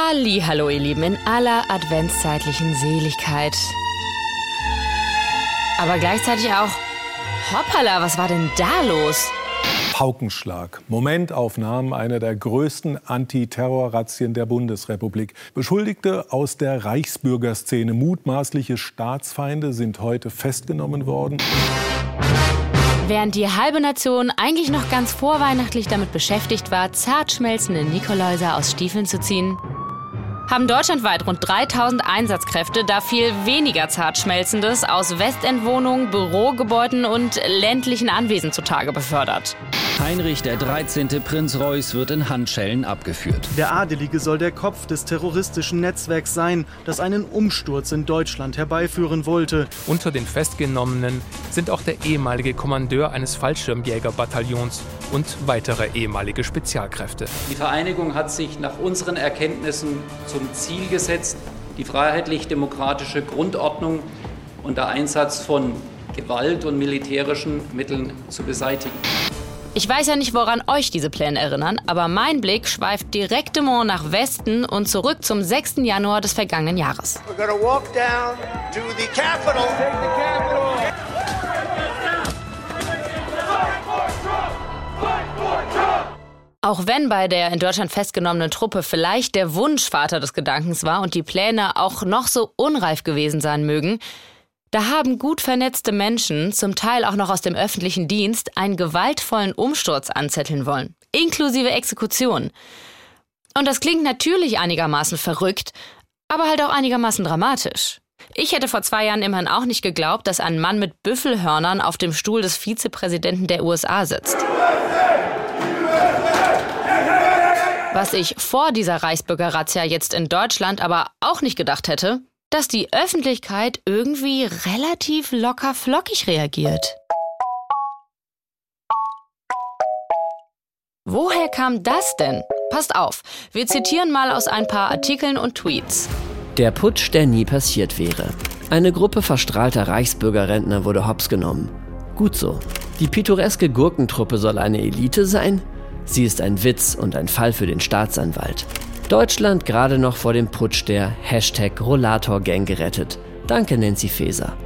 Hallo, ihr Lieben, in aller adventszeitlichen Seligkeit. Aber gleichzeitig auch, hoppala, was war denn da los? Paukenschlag. Momentaufnahmen einer der größten Antiterrorrazzien der Bundesrepublik. Beschuldigte aus der Reichsbürgerszene, mutmaßliche Staatsfeinde, sind heute festgenommen worden. Während die halbe Nation eigentlich noch ganz vorweihnachtlich damit beschäftigt war, zart schmelzende Nikoläuser aus Stiefeln zu ziehen, haben deutschlandweit rund 3000 Einsatzkräfte da viel weniger zart schmelzendes aus Westendwohnungen, Bürogebäuden und ländlichen Anwesen zutage befördert. Heinrich der 13. Prinz Reuß wird in Handschellen abgeführt. Der Adelige soll der Kopf des terroristischen Netzwerks sein, das einen Umsturz in Deutschland herbeiführen wollte. Unter den Festgenommenen sind auch der ehemalige Kommandeur eines Fallschirmjägerbataillons und weitere ehemalige Spezialkräfte. Die Vereinigung hat sich nach unseren Erkenntnissen zum Ziel gesetzt, die freiheitlich-demokratische Grundordnung unter Einsatz von Gewalt und militärischen Mitteln zu beseitigen. Ich weiß ja nicht, woran euch diese Pläne erinnern, aber mein Blick schweift direktement nach Westen und zurück zum 6. Januar des vergangenen Jahres. Auch wenn bei der in Deutschland festgenommenen Truppe vielleicht der Wunschvater des Gedankens war und die Pläne auch noch so unreif gewesen sein mögen, da haben gut vernetzte Menschen, zum Teil auch noch aus dem öffentlichen Dienst, einen gewaltvollen Umsturz anzetteln wollen, inklusive Exekution. Und das klingt natürlich einigermaßen verrückt, aber halt auch einigermaßen dramatisch. Ich hätte vor zwei Jahren immerhin auch nicht geglaubt, dass ein Mann mit Büffelhörnern auf dem Stuhl des Vizepräsidenten der USA sitzt. Was ich vor dieser Reichsbürger-Razzia jetzt in Deutschland aber auch nicht gedacht hätte, dass die Öffentlichkeit irgendwie relativ locker flockig reagiert. Woher kam das denn? Passt auf, wir zitieren mal aus ein paar Artikeln und Tweets. Der Putsch, der nie passiert wäre. Eine Gruppe verstrahlter Reichsbürgerrentner wurde hops genommen. Gut so. Die pittoreske Gurkentruppe soll eine Elite sein? Sie ist ein Witz und ein Fall für den Staatsanwalt. Deutschland gerade noch vor dem Putsch der Hashtag Rollator-Gang gerettet. Danke, Nancy Faeser.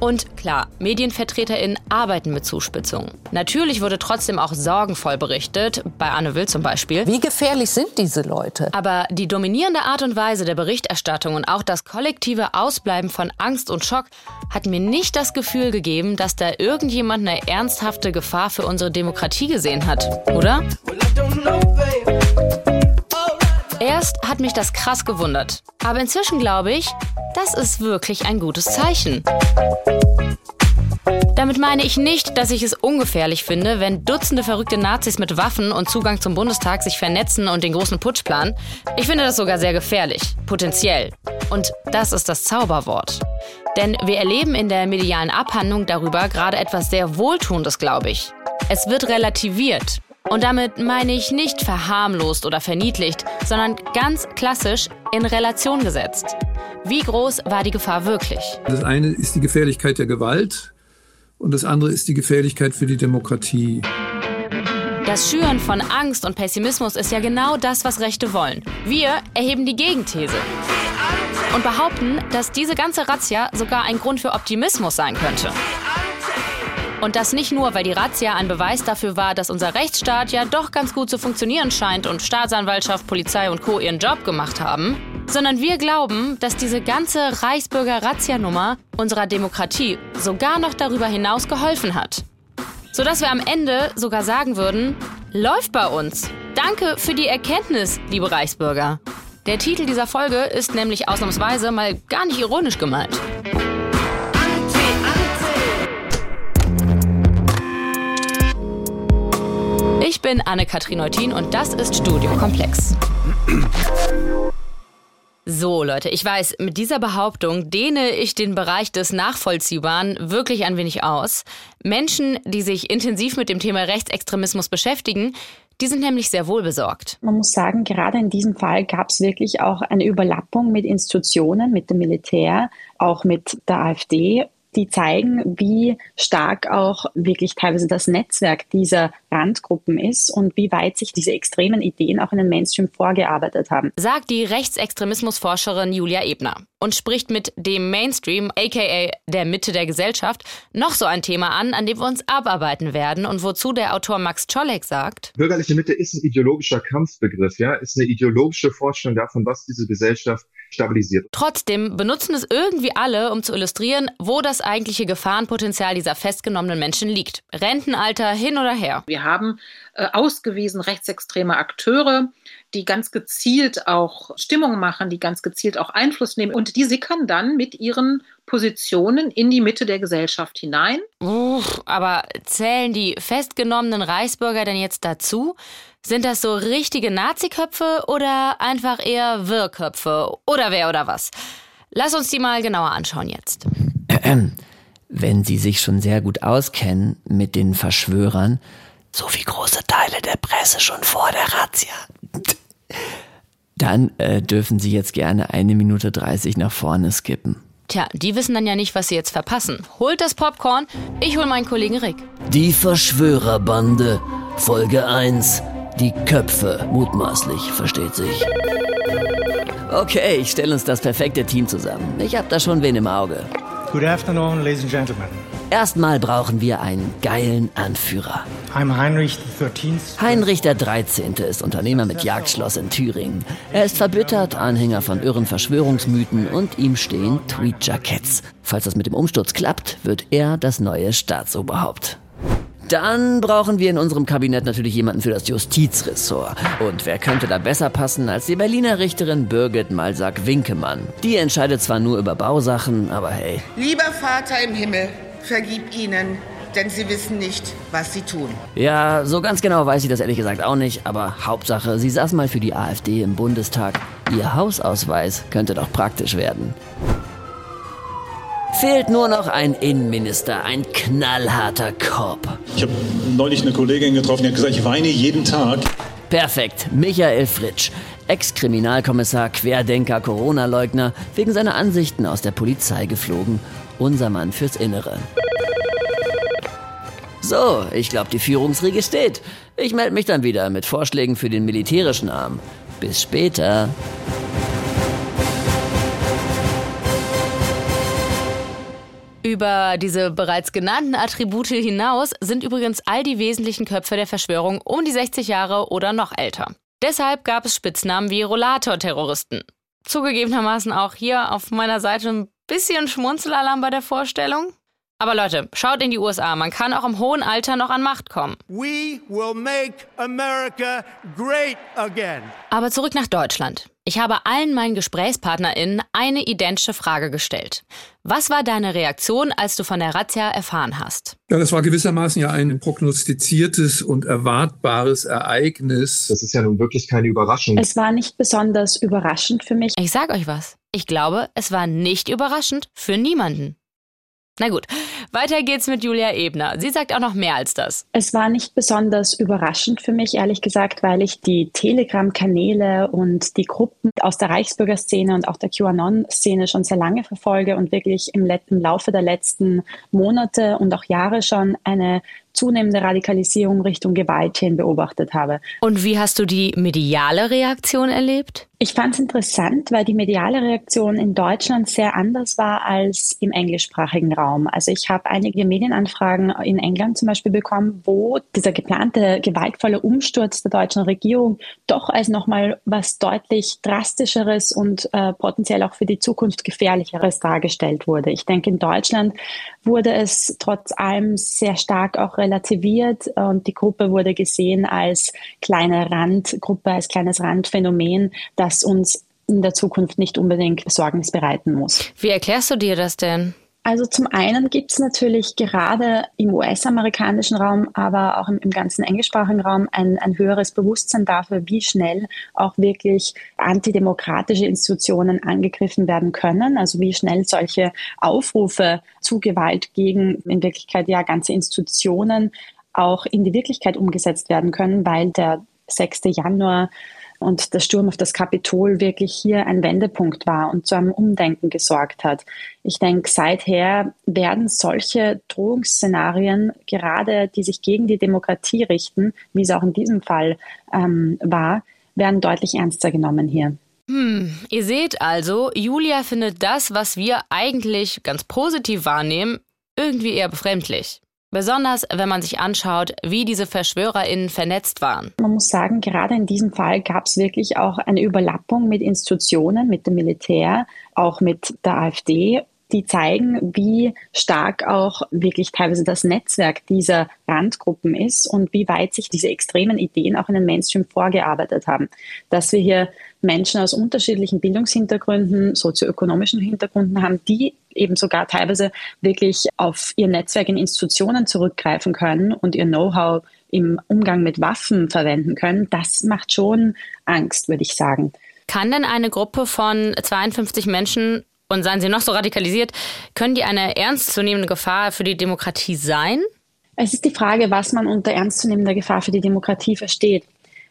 Und klar, MedienvertreterInnen arbeiten mit Zuspitzungen. Natürlich wurde trotzdem auch sorgenvoll berichtet, bei Anne Will zum Beispiel. Wie gefährlich sind diese Leute? Aber die dominierende Art und Weise der Berichterstattung und auch das kollektive Ausbleiben von Angst und Schock hat mir nicht das Gefühl gegeben, dass da irgendjemand eine ernsthafte Gefahr für unsere Demokratie gesehen hat, oder? Erst hat mich das krass gewundert. Aber inzwischen glaube ich, das ist wirklich ein gutes Zeichen. Damit meine ich nicht, dass ich es ungefährlich finde, wenn Dutzende verrückte Nazis mit Waffen und Zugang zum Bundestag sich vernetzen und den großen Putsch planen. Ich finde das sogar sehr gefährlich, potenziell. Und das ist das Zauberwort. Denn wir erleben in der medialen Abhandlung darüber gerade etwas sehr Wohltuendes, glaube ich. Es wird relativiert. Und damit meine ich nicht verharmlost oder verniedlicht, sondern ganz klassisch in Relation gesetzt. Wie groß war die Gefahr wirklich? Das eine ist die Gefährlichkeit der Gewalt und das andere ist die Gefährlichkeit für die Demokratie. Das Schüren von Angst und Pessimismus ist ja genau das, was Rechte wollen. Wir erheben die Gegenthese und behaupten, dass diese ganze Razzia sogar ein Grund für Optimismus sein könnte. Und das nicht nur, weil die Razzia ein Beweis dafür war, dass unser Rechtsstaat ja doch ganz gut zu funktionieren scheint und Staatsanwaltschaft, Polizei und Co. ihren Job gemacht haben, sondern wir glauben, dass diese ganze Reichsbürger-Razzia-Nummer unserer Demokratie sogar noch darüber hinaus geholfen hat. Sodass wir am Ende sogar sagen würden, läuft bei uns. Danke für die Erkenntnis, liebe Reichsbürger. Der Titel dieser Folge ist nämlich ausnahmsweise mal gar nicht ironisch gemeint. Ich bin Anne-Kathrin Neutin und das ist Studio Komplex. So, Leute, ich weiß, mit dieser Behauptung dehne ich den Bereich des Nachvollziehbaren wirklich ein wenig aus. Menschen, die sich intensiv mit dem Thema Rechtsextremismus beschäftigen, die sind nämlich sehr wohl besorgt. Man muss sagen, gerade in diesem Fall gab es wirklich auch eine Überlappung mit Institutionen, mit dem Militär, auch mit der AfD die zeigen, wie stark auch wirklich teilweise das Netzwerk dieser Randgruppen ist und wie weit sich diese extremen Ideen auch in den Mainstream vorgearbeitet haben. Sagt die Rechtsextremismusforscherin Julia Ebner und spricht mit dem Mainstream, aka der Mitte der Gesellschaft, noch so ein Thema an, an dem wir uns abarbeiten werden und wozu der Autor Max Czolek sagt. Bürgerliche Mitte ist ein ideologischer Kampfbegriff, ja, ist eine ideologische Vorstellung davon, was diese Gesellschaft stabilisiert. Trotzdem benutzen es irgendwie alle, um zu illustrieren, wo das eigentliche Gefahrenpotenzial dieser festgenommenen Menschen liegt. Rentenalter hin oder her. Wir haben äh, ausgewiesen rechtsextreme Akteure, die ganz gezielt auch Stimmung machen, die ganz gezielt auch Einfluss nehmen und die sickern dann mit ihren Positionen in die Mitte der Gesellschaft hinein. Uff, aber zählen die festgenommenen Reichsbürger denn jetzt dazu? Sind das so richtige Nazi-Köpfe oder einfach eher Wirrköpfe? Oder wer oder was? Lass uns die mal genauer anschauen jetzt. Wenn Sie sich schon sehr gut auskennen mit den Verschwörern, so wie große Teile der Presse schon vor der Razzia, dann äh, dürfen Sie jetzt gerne eine Minute 30 nach vorne skippen. Tja, die wissen dann ja nicht, was sie jetzt verpassen. Holt das Popcorn, ich hol meinen Kollegen Rick. Die Verschwörerbande, Folge 1. Die Köpfe, mutmaßlich, versteht sich. Okay, ich stelle uns das perfekte Team zusammen. Ich hab da schon wen im Auge. Good afternoon, ladies and gentlemen. Erstmal brauchen wir einen geilen Anführer. I'm Heinrich XIII. Heinrich der 13. ist Unternehmer mit Jagdschloss in Thüringen. Er ist verbittert, Anhänger von irren Verschwörungsmythen und ihm stehen Tweed-Jackets. Falls das mit dem Umsturz klappt, wird er das neue Staatsoberhaupt. Dann brauchen wir in unserem Kabinett natürlich jemanden für das Justizressort. Und wer könnte da besser passen als die Berliner Richterin Birgit Malsack-Winkemann? Die entscheidet zwar nur über Bausachen, aber hey. Lieber Vater im Himmel, vergib ihnen, denn sie wissen nicht, was sie tun. Ja, so ganz genau weiß ich das ehrlich gesagt auch nicht, aber Hauptsache, sie saß mal für die AfD im Bundestag. Ihr Hausausweis könnte doch praktisch werden. Fehlt nur noch ein Innenminister, ein knallharter Cop. Ich habe neulich eine Kollegin getroffen, die hat gesagt, ich weine jeden Tag. Perfekt, Michael Fritsch, Ex-Kriminalkommissar, Querdenker, Corona-Leugner, wegen seiner Ansichten aus der Polizei geflogen. Unser Mann fürs Innere. So, ich glaube, die Führungsriege steht. Ich melde mich dann wieder mit Vorschlägen für den militärischen Arm. Bis später. Über diese bereits genannten Attribute hinaus sind übrigens all die wesentlichen Köpfe der Verschwörung um die 60 Jahre oder noch älter. Deshalb gab es Spitznamen wie Rollator-Terroristen. Zugegebenermaßen auch hier auf meiner Seite ein bisschen Schmunzelalarm bei der Vorstellung. Aber Leute, schaut in die USA. Man kann auch im hohen Alter noch an Macht kommen. Aber zurück nach Deutschland. Ich habe allen meinen GesprächspartnerInnen eine identische Frage gestellt. Was war deine Reaktion, als du von der Razzia erfahren hast? Ja, das war gewissermaßen ja ein prognostiziertes und erwartbares Ereignis. Das ist ja nun wirklich keine Überraschung. Es war nicht besonders überraschend für mich. Ich sag euch was. Ich glaube, es war nicht überraschend für niemanden. Na gut, weiter geht's mit Julia Ebner. Sie sagt auch noch mehr als das. Es war nicht besonders überraschend für mich, ehrlich gesagt, weil ich die Telegram-Kanäle und die Gruppen aus der Reichsbürgerszene und auch der QAnon-Szene schon sehr lange verfolge und wirklich im, im Laufe der letzten Monate und auch Jahre schon eine zunehmende Radikalisierung Richtung Gewalt hin beobachtet habe. Und wie hast du die mediale Reaktion erlebt? Ich fand es interessant, weil die mediale Reaktion in Deutschland sehr anders war als im englischsprachigen Raum. Also ich habe einige Medienanfragen in England zum Beispiel bekommen, wo dieser geplante gewaltvolle Umsturz der deutschen Regierung doch als nochmal was deutlich drastischeres und äh, potenziell auch für die Zukunft gefährlicheres dargestellt wurde. Ich denke, in Deutschland wurde es trotz allem sehr stark auch relativiert und die Gruppe wurde gesehen als kleine Randgruppe, als kleines Randphänomen, das uns in der Zukunft nicht unbedingt Besorgnis bereiten muss. Wie erklärst du dir das denn? Also zum einen gibt es natürlich gerade im US-amerikanischen Raum, aber auch im, im, ganzen englischsprachigen Raum ein, ein höheres Bewusstsein dafür, wie schnell auch wirklich antidemokratische Institutionen angegriffen werden können. Also wie schnell solche Aufrufe zu Gewalt gegen in Wirklichkeit ja ganze Institutionen auch in die Wirklichkeit umgesetzt werden können, weil der 6. Januar und der Sturm auf das Kapitol wirklich hier ein Wendepunkt war und zu einem Umdenken gesorgt hat. Ich denke, seither werden solche Drohungsszenarien, gerade die sich gegen die Demokratie richten, wie es auch in diesem Fall ähm, war, werden deutlich ernster genommen hier. Hm, ihr seht also, Julia findet das, was wir eigentlich ganz positiv wahrnehmen, irgendwie eher befremdlich. Besonders wenn man sich anschaut, wie diese VerschwörerInnen vernetzt waren. Man muss sagen, gerade in diesem Fall gab es wirklich auch eine Überlappung mit Institutionen, mit dem Militär, auch mit der AfD die zeigen, wie stark auch wirklich teilweise das Netzwerk dieser Randgruppen ist und wie weit sich diese extremen Ideen auch in den Mainstream vorgearbeitet haben. Dass wir hier Menschen aus unterschiedlichen Bildungshintergründen, sozioökonomischen Hintergründen haben, die eben sogar teilweise wirklich auf ihr Netzwerk in Institutionen zurückgreifen können und ihr Know-how im Umgang mit Waffen verwenden können, das macht schon Angst, würde ich sagen. Kann denn eine Gruppe von 52 Menschen und seien sie noch so radikalisiert, können die eine ernstzunehmende Gefahr für die Demokratie sein? Es ist die Frage, was man unter ernstzunehmender Gefahr für die Demokratie versteht.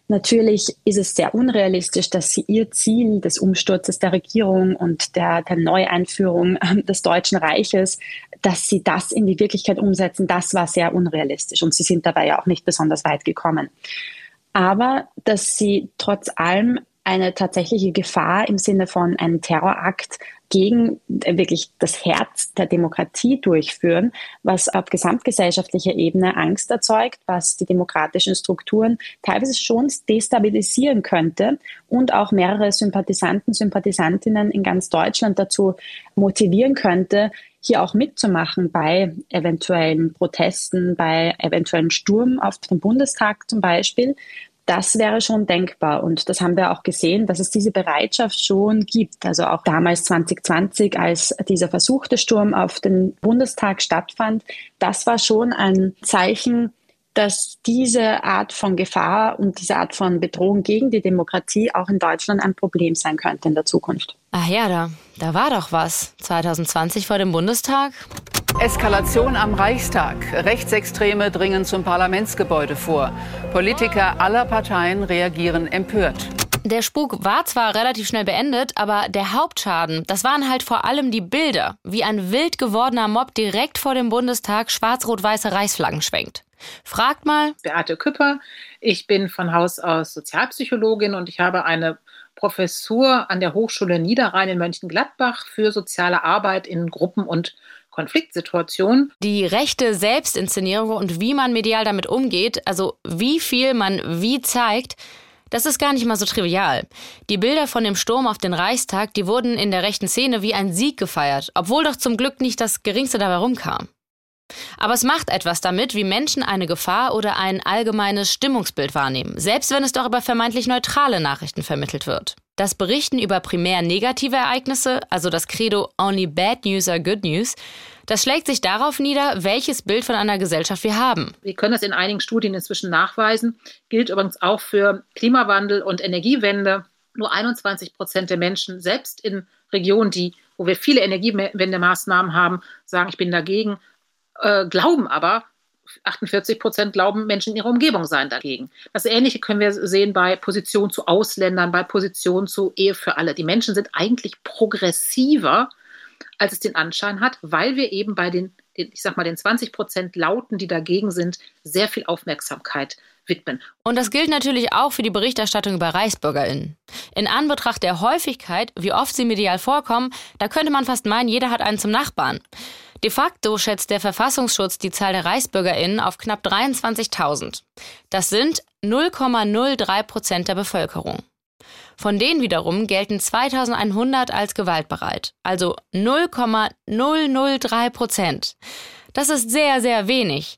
Natürlich ist es sehr unrealistisch, dass sie ihr Ziel des Umsturzes der Regierung und der, der Neueinführung ähm, des Deutschen Reiches, dass sie das in die Wirklichkeit umsetzen, das war sehr unrealistisch und sie sind dabei ja auch nicht besonders weit gekommen. Aber dass sie trotz allem eine tatsächliche Gefahr im Sinne von einem Terrorakt gegen äh, wirklich das Herz der Demokratie durchführen, was auf gesamtgesellschaftlicher Ebene Angst erzeugt, was die demokratischen Strukturen teilweise schon destabilisieren könnte und auch mehrere Sympathisanten, Sympathisantinnen in ganz Deutschland dazu motivieren könnte, hier auch mitzumachen bei eventuellen Protesten, bei eventuellen Sturm auf den Bundestag zum Beispiel, das wäre schon denkbar. Und das haben wir auch gesehen, dass es diese Bereitschaft schon gibt. Also auch damals 2020, als dieser versuchte Sturm auf den Bundestag stattfand, das war schon ein Zeichen, dass diese Art von Gefahr und diese Art von Bedrohung gegen die Demokratie auch in Deutschland ein Problem sein könnte in der Zukunft. Ach ja, da, da war doch was. 2020 vor dem Bundestag. Eskalation am Reichstag. Rechtsextreme dringen zum Parlamentsgebäude vor. Politiker aller Parteien reagieren empört. Der Spuk war zwar relativ schnell beendet, aber der Hauptschaden, das waren halt vor allem die Bilder, wie ein wild gewordener Mob direkt vor dem Bundestag schwarz-rot-weiße Reichsflaggen schwenkt. Fragt mal. Beate Küpper. Ich bin von Haus aus Sozialpsychologin und ich habe eine Professur an der Hochschule Niederrhein in Mönchengladbach für soziale Arbeit in Gruppen- und Konfliktsituationen. Die rechte Selbstinszenierung und wie man medial damit umgeht, also wie viel man wie zeigt, das ist gar nicht mal so trivial. Die Bilder von dem Sturm auf den Reichstag, die wurden in der rechten Szene wie ein Sieg gefeiert, obwohl doch zum Glück nicht das Geringste dabei rumkam. Aber es macht etwas damit, wie Menschen eine Gefahr oder ein allgemeines Stimmungsbild wahrnehmen, selbst wenn es doch über vermeintlich neutrale Nachrichten vermittelt wird. Das Berichten über primär negative Ereignisse, also das Credo Only Bad News are Good News, das schlägt sich darauf nieder, welches Bild von einer Gesellschaft wir haben. Wir können das in einigen Studien inzwischen nachweisen, gilt übrigens auch für Klimawandel und Energiewende. Nur 21 Prozent der Menschen, selbst in Regionen, die, wo wir viele Energiewendemaßnahmen haben, sagen, ich bin dagegen äh, glauben aber, 48 Prozent glauben, Menschen in ihrer Umgebung seien dagegen. Das Ähnliche können wir sehen bei Position zu Ausländern, bei Position zu Ehe für alle. Die Menschen sind eigentlich progressiver, als es den Anschein hat, weil wir eben bei den ich sag mal, den 20 Prozent Lauten, die dagegen sind, sehr viel Aufmerksamkeit widmen. Und das gilt natürlich auch für die Berichterstattung über ReichsbürgerInnen. In Anbetracht der Häufigkeit, wie oft sie medial vorkommen, da könnte man fast meinen, jeder hat einen zum Nachbarn. De facto schätzt der Verfassungsschutz die Zahl der ReichsbürgerInnen auf knapp 23.000. Das sind 0,03 Prozent der Bevölkerung. Von denen wiederum gelten 2100 als gewaltbereit, also 0,003 Prozent. Das ist sehr, sehr wenig.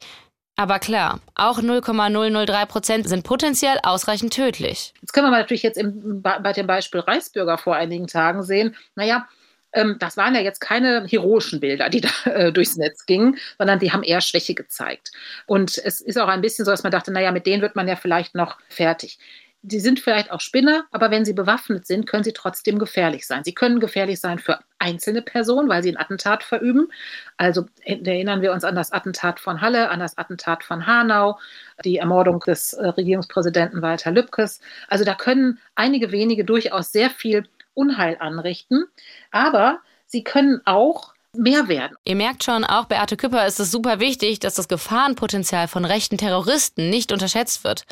Aber klar, auch 0,003 Prozent sind potenziell ausreichend tödlich. Jetzt können wir natürlich jetzt im, bei dem Beispiel Reichsbürger vor einigen Tagen sehen, naja, ähm, das waren ja jetzt keine heroischen Bilder, die da äh, durchs Netz gingen, sondern die haben eher Schwäche gezeigt. Und es ist auch ein bisschen so, dass man dachte, naja, mit denen wird man ja vielleicht noch fertig. Die sind vielleicht auch Spinner, aber wenn sie bewaffnet sind, können sie trotzdem gefährlich sein. Sie können gefährlich sein für einzelne Personen, weil sie ein Attentat verüben. Also erinnern wir uns an das Attentat von Halle, an das Attentat von Hanau, die Ermordung des äh, Regierungspräsidenten Walter Lübkes. Also da können einige wenige durchaus sehr viel Unheil anrichten, aber sie können auch mehr werden. Ihr merkt schon, auch Beate Küpper ist es super wichtig, dass das Gefahrenpotenzial von rechten Terroristen nicht unterschätzt wird.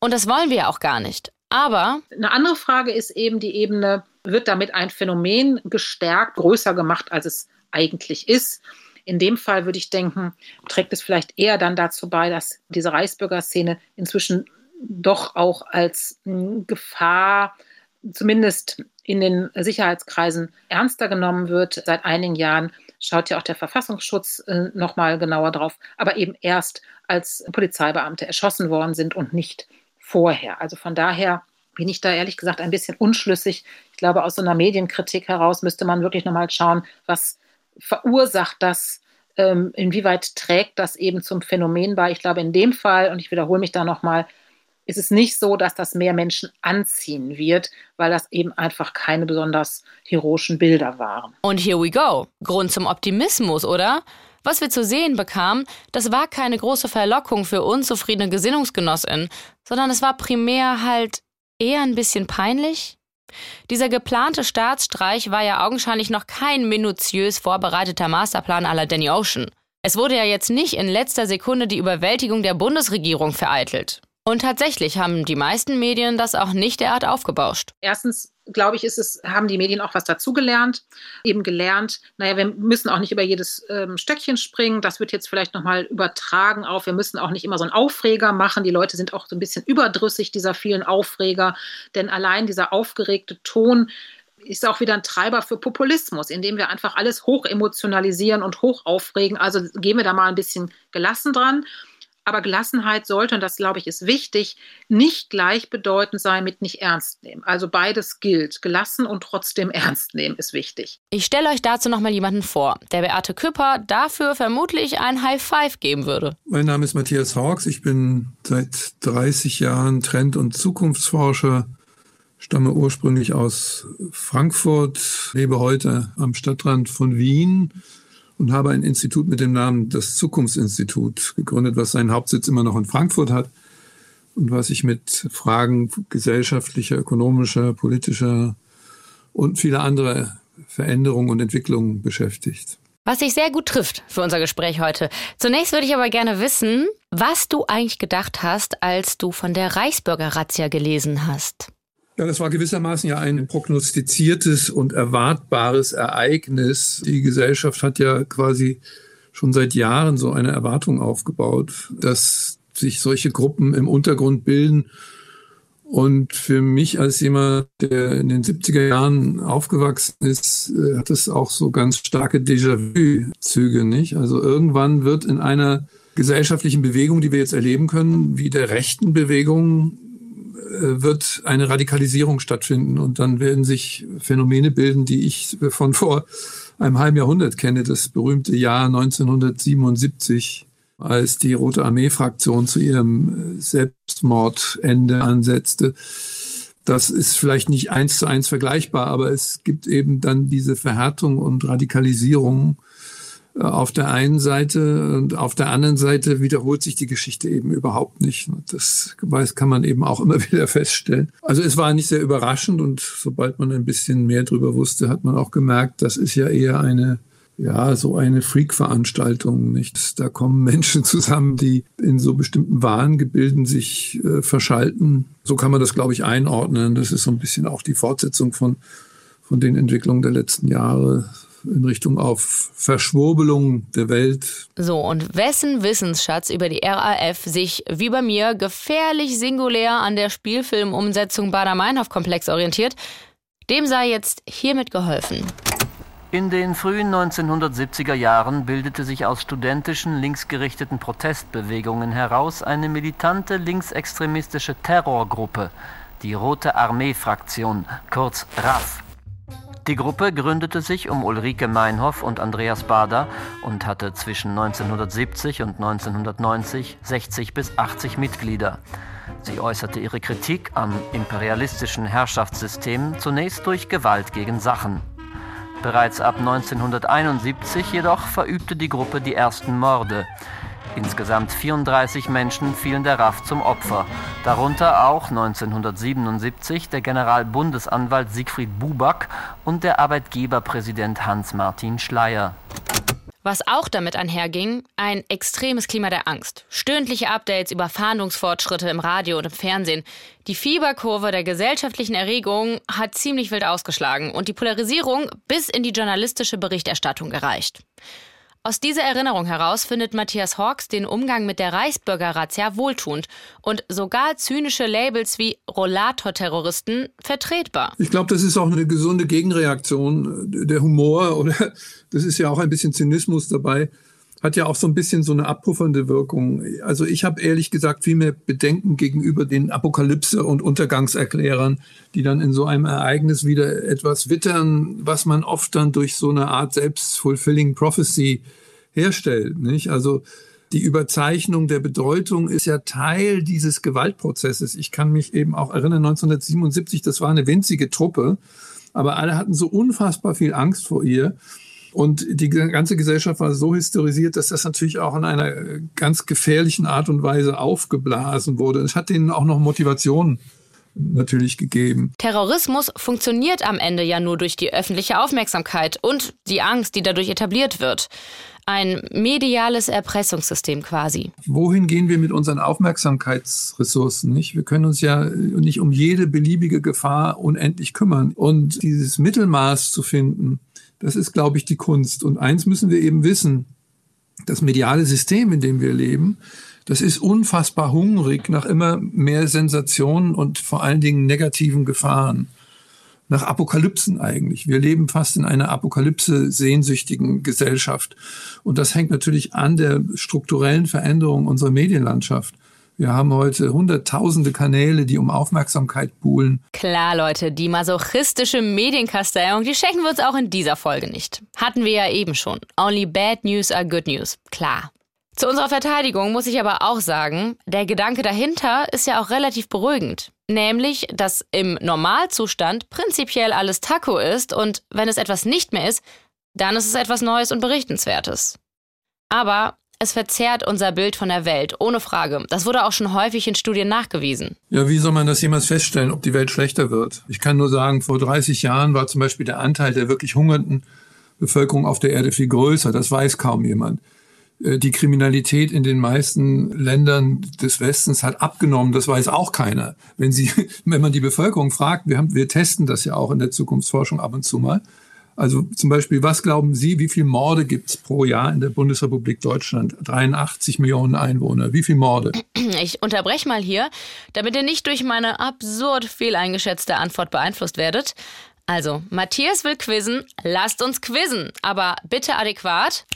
Und das wollen wir auch gar nicht. Aber eine andere Frage ist eben die Ebene, wird damit ein Phänomen gestärkt, größer gemacht, als es eigentlich ist? In dem Fall würde ich denken, trägt es vielleicht eher dann dazu bei, dass diese Reichsbürgerszene inzwischen doch auch als hm, Gefahr, zumindest in den Sicherheitskreisen, ernster genommen wird. Seit einigen Jahren schaut ja auch der Verfassungsschutz äh, nochmal genauer drauf, aber eben erst als Polizeibeamte erschossen worden sind und nicht vorher. Also von daher bin ich da ehrlich gesagt ein bisschen unschlüssig. Ich glaube, aus so einer Medienkritik heraus müsste man wirklich nochmal schauen, was verursacht das, ähm, inwieweit trägt das eben zum Phänomen bei. Ich glaube, in dem Fall, und ich wiederhole mich da nochmal, ist es nicht so, dass das mehr Menschen anziehen wird, weil das eben einfach keine besonders heroischen Bilder waren. Und here we go. Grund zum Optimismus, oder? Was wir zu sehen bekamen, das war keine große Verlockung für unzufriedene Gesinnungsgenossinnen, sondern es war primär halt eher ein bisschen peinlich. Dieser geplante Staatsstreich war ja augenscheinlich noch kein minutiös vorbereiteter Masterplan la Danny Ocean. Es wurde ja jetzt nicht in letzter Sekunde die Überwältigung der Bundesregierung vereitelt. Und tatsächlich haben die meisten Medien das auch nicht derart aufgebauscht. Erstens glaube ich, ist es, haben die Medien auch was dazugelernt. Eben gelernt, naja, wir müssen auch nicht über jedes ähm, Stöckchen springen. Das wird jetzt vielleicht nochmal übertragen auf. Wir müssen auch nicht immer so einen Aufreger machen. Die Leute sind auch so ein bisschen überdrüssig dieser vielen Aufreger. Denn allein dieser aufgeregte Ton ist auch wieder ein Treiber für Populismus, indem wir einfach alles hoch emotionalisieren und hoch aufregen. Also gehen wir da mal ein bisschen gelassen dran. Aber Gelassenheit sollte, und das glaube ich ist wichtig, nicht gleichbedeutend sein mit nicht ernst nehmen. Also beides gilt. Gelassen und trotzdem ernst nehmen ist wichtig. Ich stelle euch dazu nochmal jemanden vor, der Beate Küpper dafür vermutlich ein High Five geben würde. Mein Name ist Matthias Hawks. Ich bin seit 30 Jahren Trend- und Zukunftsforscher, stamme ursprünglich aus Frankfurt, lebe heute am Stadtrand von Wien und habe ein Institut mit dem Namen das Zukunftsinstitut gegründet, was seinen Hauptsitz immer noch in Frankfurt hat und was sich mit Fragen gesellschaftlicher, ökonomischer, politischer und vieler anderer Veränderungen und Entwicklungen beschäftigt. Was sich sehr gut trifft für unser Gespräch heute. Zunächst würde ich aber gerne wissen, was du eigentlich gedacht hast, als du von der Reichsbürger-Razzia gelesen hast. Ja, das war gewissermaßen ja ein prognostiziertes und erwartbares Ereignis. Die Gesellschaft hat ja quasi schon seit Jahren so eine Erwartung aufgebaut, dass sich solche Gruppen im Untergrund bilden. Und für mich als jemand, der in den 70er Jahren aufgewachsen ist, äh, hat es auch so ganz starke Déjà-vu-Züge, nicht? Also irgendwann wird in einer gesellschaftlichen Bewegung, die wir jetzt erleben können, wie der rechten Bewegung, wird eine Radikalisierung stattfinden und dann werden sich Phänomene bilden, die ich von vor einem halben Jahrhundert kenne, das berühmte Jahr 1977, als die Rote Armee-Fraktion zu ihrem Selbstmordende ansetzte. Das ist vielleicht nicht eins zu eins vergleichbar, aber es gibt eben dann diese Verhärtung und Radikalisierung auf der einen Seite und auf der anderen Seite wiederholt sich die Geschichte eben überhaupt nicht. Das kann man eben auch immer wieder feststellen. Also es war nicht sehr überraschend und sobald man ein bisschen mehr drüber wusste, hat man auch gemerkt, das ist ja eher eine ja, so eine Freak-Veranstaltung, nicht? Da kommen Menschen zusammen, die in so bestimmten Wahngebilden sich äh, verschalten. So kann man das, glaube ich, einordnen. Das ist so ein bisschen auch die Fortsetzung von, von den Entwicklungen der letzten Jahre in Richtung auf Verschwurbelung der Welt. So, und wessen Wissensschatz über die RAF sich, wie bei mir, gefährlich singulär an der Spielfilmumsetzung Bader-Meinhof-Komplex orientiert, dem sei jetzt hiermit geholfen. In den frühen 1970er Jahren bildete sich aus studentischen linksgerichteten Protestbewegungen heraus eine militante linksextremistische Terrorgruppe, die Rote Armee-Fraktion, kurz RAF. Die Gruppe gründete sich um Ulrike Meinhoff und Andreas Bader und hatte zwischen 1970 und 1990 60 bis 80 Mitglieder. Sie äußerte ihre Kritik am imperialistischen Herrschaftssystem zunächst durch Gewalt gegen Sachen. Bereits ab 1971 jedoch verübte die Gruppe die ersten Morde. Insgesamt 34 Menschen fielen der RAF zum Opfer, darunter auch 1977 der Generalbundesanwalt Siegfried Buback und der Arbeitgeberpräsident Hans-Martin Schleyer. Was auch damit einherging, ein extremes Klima der Angst. Stündliche Updates über Fahndungsfortschritte im Radio und im Fernsehen. Die Fieberkurve der gesellschaftlichen Erregung hat ziemlich wild ausgeschlagen und die Polarisierung bis in die journalistische Berichterstattung gereicht. Aus dieser Erinnerung heraus findet Matthias Hawks den Umgang mit der Reichsbürger-Razzia wohltuend und sogar zynische Labels wie Rollator-Terroristen vertretbar. Ich glaube, das ist auch eine gesunde Gegenreaktion. Der Humor oder das ist ja auch ein bisschen Zynismus dabei hat ja auch so ein bisschen so eine abpuffernde Wirkung. Also ich habe ehrlich gesagt viel mehr Bedenken gegenüber den Apokalypse- und Untergangserklärern, die dann in so einem Ereignis wieder etwas wittern, was man oft dann durch so eine Art selbst-fulfilling prophecy herstellt. Nicht? Also die Überzeichnung der Bedeutung ist ja Teil dieses Gewaltprozesses. Ich kann mich eben auch erinnern, 1977, das war eine winzige Truppe, aber alle hatten so unfassbar viel Angst vor ihr. Und die ganze Gesellschaft war so historisiert, dass das natürlich auch in einer ganz gefährlichen Art und Weise aufgeblasen wurde. Es hat denen auch noch Motivation natürlich gegeben. Terrorismus funktioniert am Ende ja nur durch die öffentliche Aufmerksamkeit und die Angst, die dadurch etabliert wird. Ein mediales Erpressungssystem quasi. Wohin gehen wir mit unseren Aufmerksamkeitsressourcen? Nicht? Wir können uns ja nicht um jede beliebige Gefahr unendlich kümmern. Und dieses Mittelmaß zu finden, das ist, glaube ich, die Kunst. Und eins müssen wir eben wissen, das mediale System, in dem wir leben, das ist unfassbar hungrig nach immer mehr Sensationen und vor allen Dingen negativen Gefahren. Nach Apokalypsen eigentlich. Wir leben fast in einer Apokalypse-sehnsüchtigen Gesellschaft. Und das hängt natürlich an der strukturellen Veränderung unserer Medienlandschaft. Wir haben heute hunderttausende Kanäle, die um Aufmerksamkeit buhlen. Klar, Leute, die masochistische Medienkasteiung, die schenken wir uns auch in dieser Folge nicht. Hatten wir ja eben schon. Only bad news are good news. Klar. Zu unserer Verteidigung muss ich aber auch sagen, der Gedanke dahinter ist ja auch relativ beruhigend. Nämlich, dass im Normalzustand prinzipiell alles Taco ist und wenn es etwas nicht mehr ist, dann ist es etwas Neues und Berichtenswertes. Aber es verzerrt unser Bild von der Welt, ohne Frage. Das wurde auch schon häufig in Studien nachgewiesen. Ja, wie soll man das jemals feststellen, ob die Welt schlechter wird? Ich kann nur sagen, vor 30 Jahren war zum Beispiel der Anteil der wirklich hungernden Bevölkerung auf der Erde viel größer. Das weiß kaum jemand. Äh, die Kriminalität in den meisten Ländern des Westens hat abgenommen. Das weiß auch keiner. Wenn Sie, wenn man die Bevölkerung fragt, wir haben, wir testen das ja auch in der Zukunftsforschung ab und zu mal. Also zum Beispiel, was glauben Sie, wie viele Morde gibt es pro Jahr in der Bundesrepublik Deutschland? 83 Millionen Einwohner. Wie viele Morde? Ich unterbreche mal hier, damit ihr nicht durch meine absurd fehleingeschätzte Antwort beeinflusst werdet. Also, Matthias will quizzen, lasst uns quizzen, aber bitte adäquat.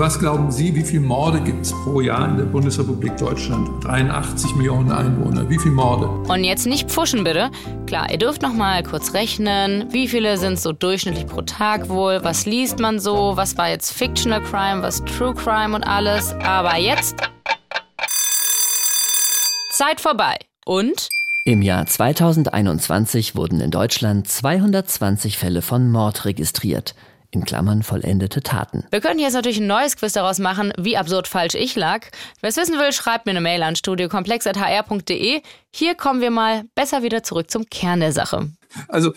Was glauben Sie, wie viele Morde gibt es pro Jahr in der Bundesrepublik Deutschland? 83 Millionen Einwohner. Wie viele Morde? Und jetzt nicht pfuschen, bitte. Klar, ihr dürft noch mal kurz rechnen. Wie viele sind so durchschnittlich pro Tag wohl? Was liest man so? Was war jetzt Fictional Crime? Was True Crime und alles? Aber jetzt. Zeit vorbei. Und? Im Jahr 2021 wurden in Deutschland 220 Fälle von Mord registriert in Klammern vollendete Taten. Wir können jetzt natürlich ein neues Quiz daraus machen, wie absurd falsch ich lag. Wer es wissen will, schreibt mir eine Mail an studiokomplex.hr.de. Hier kommen wir mal besser wieder zurück zum Kern der Sache. Also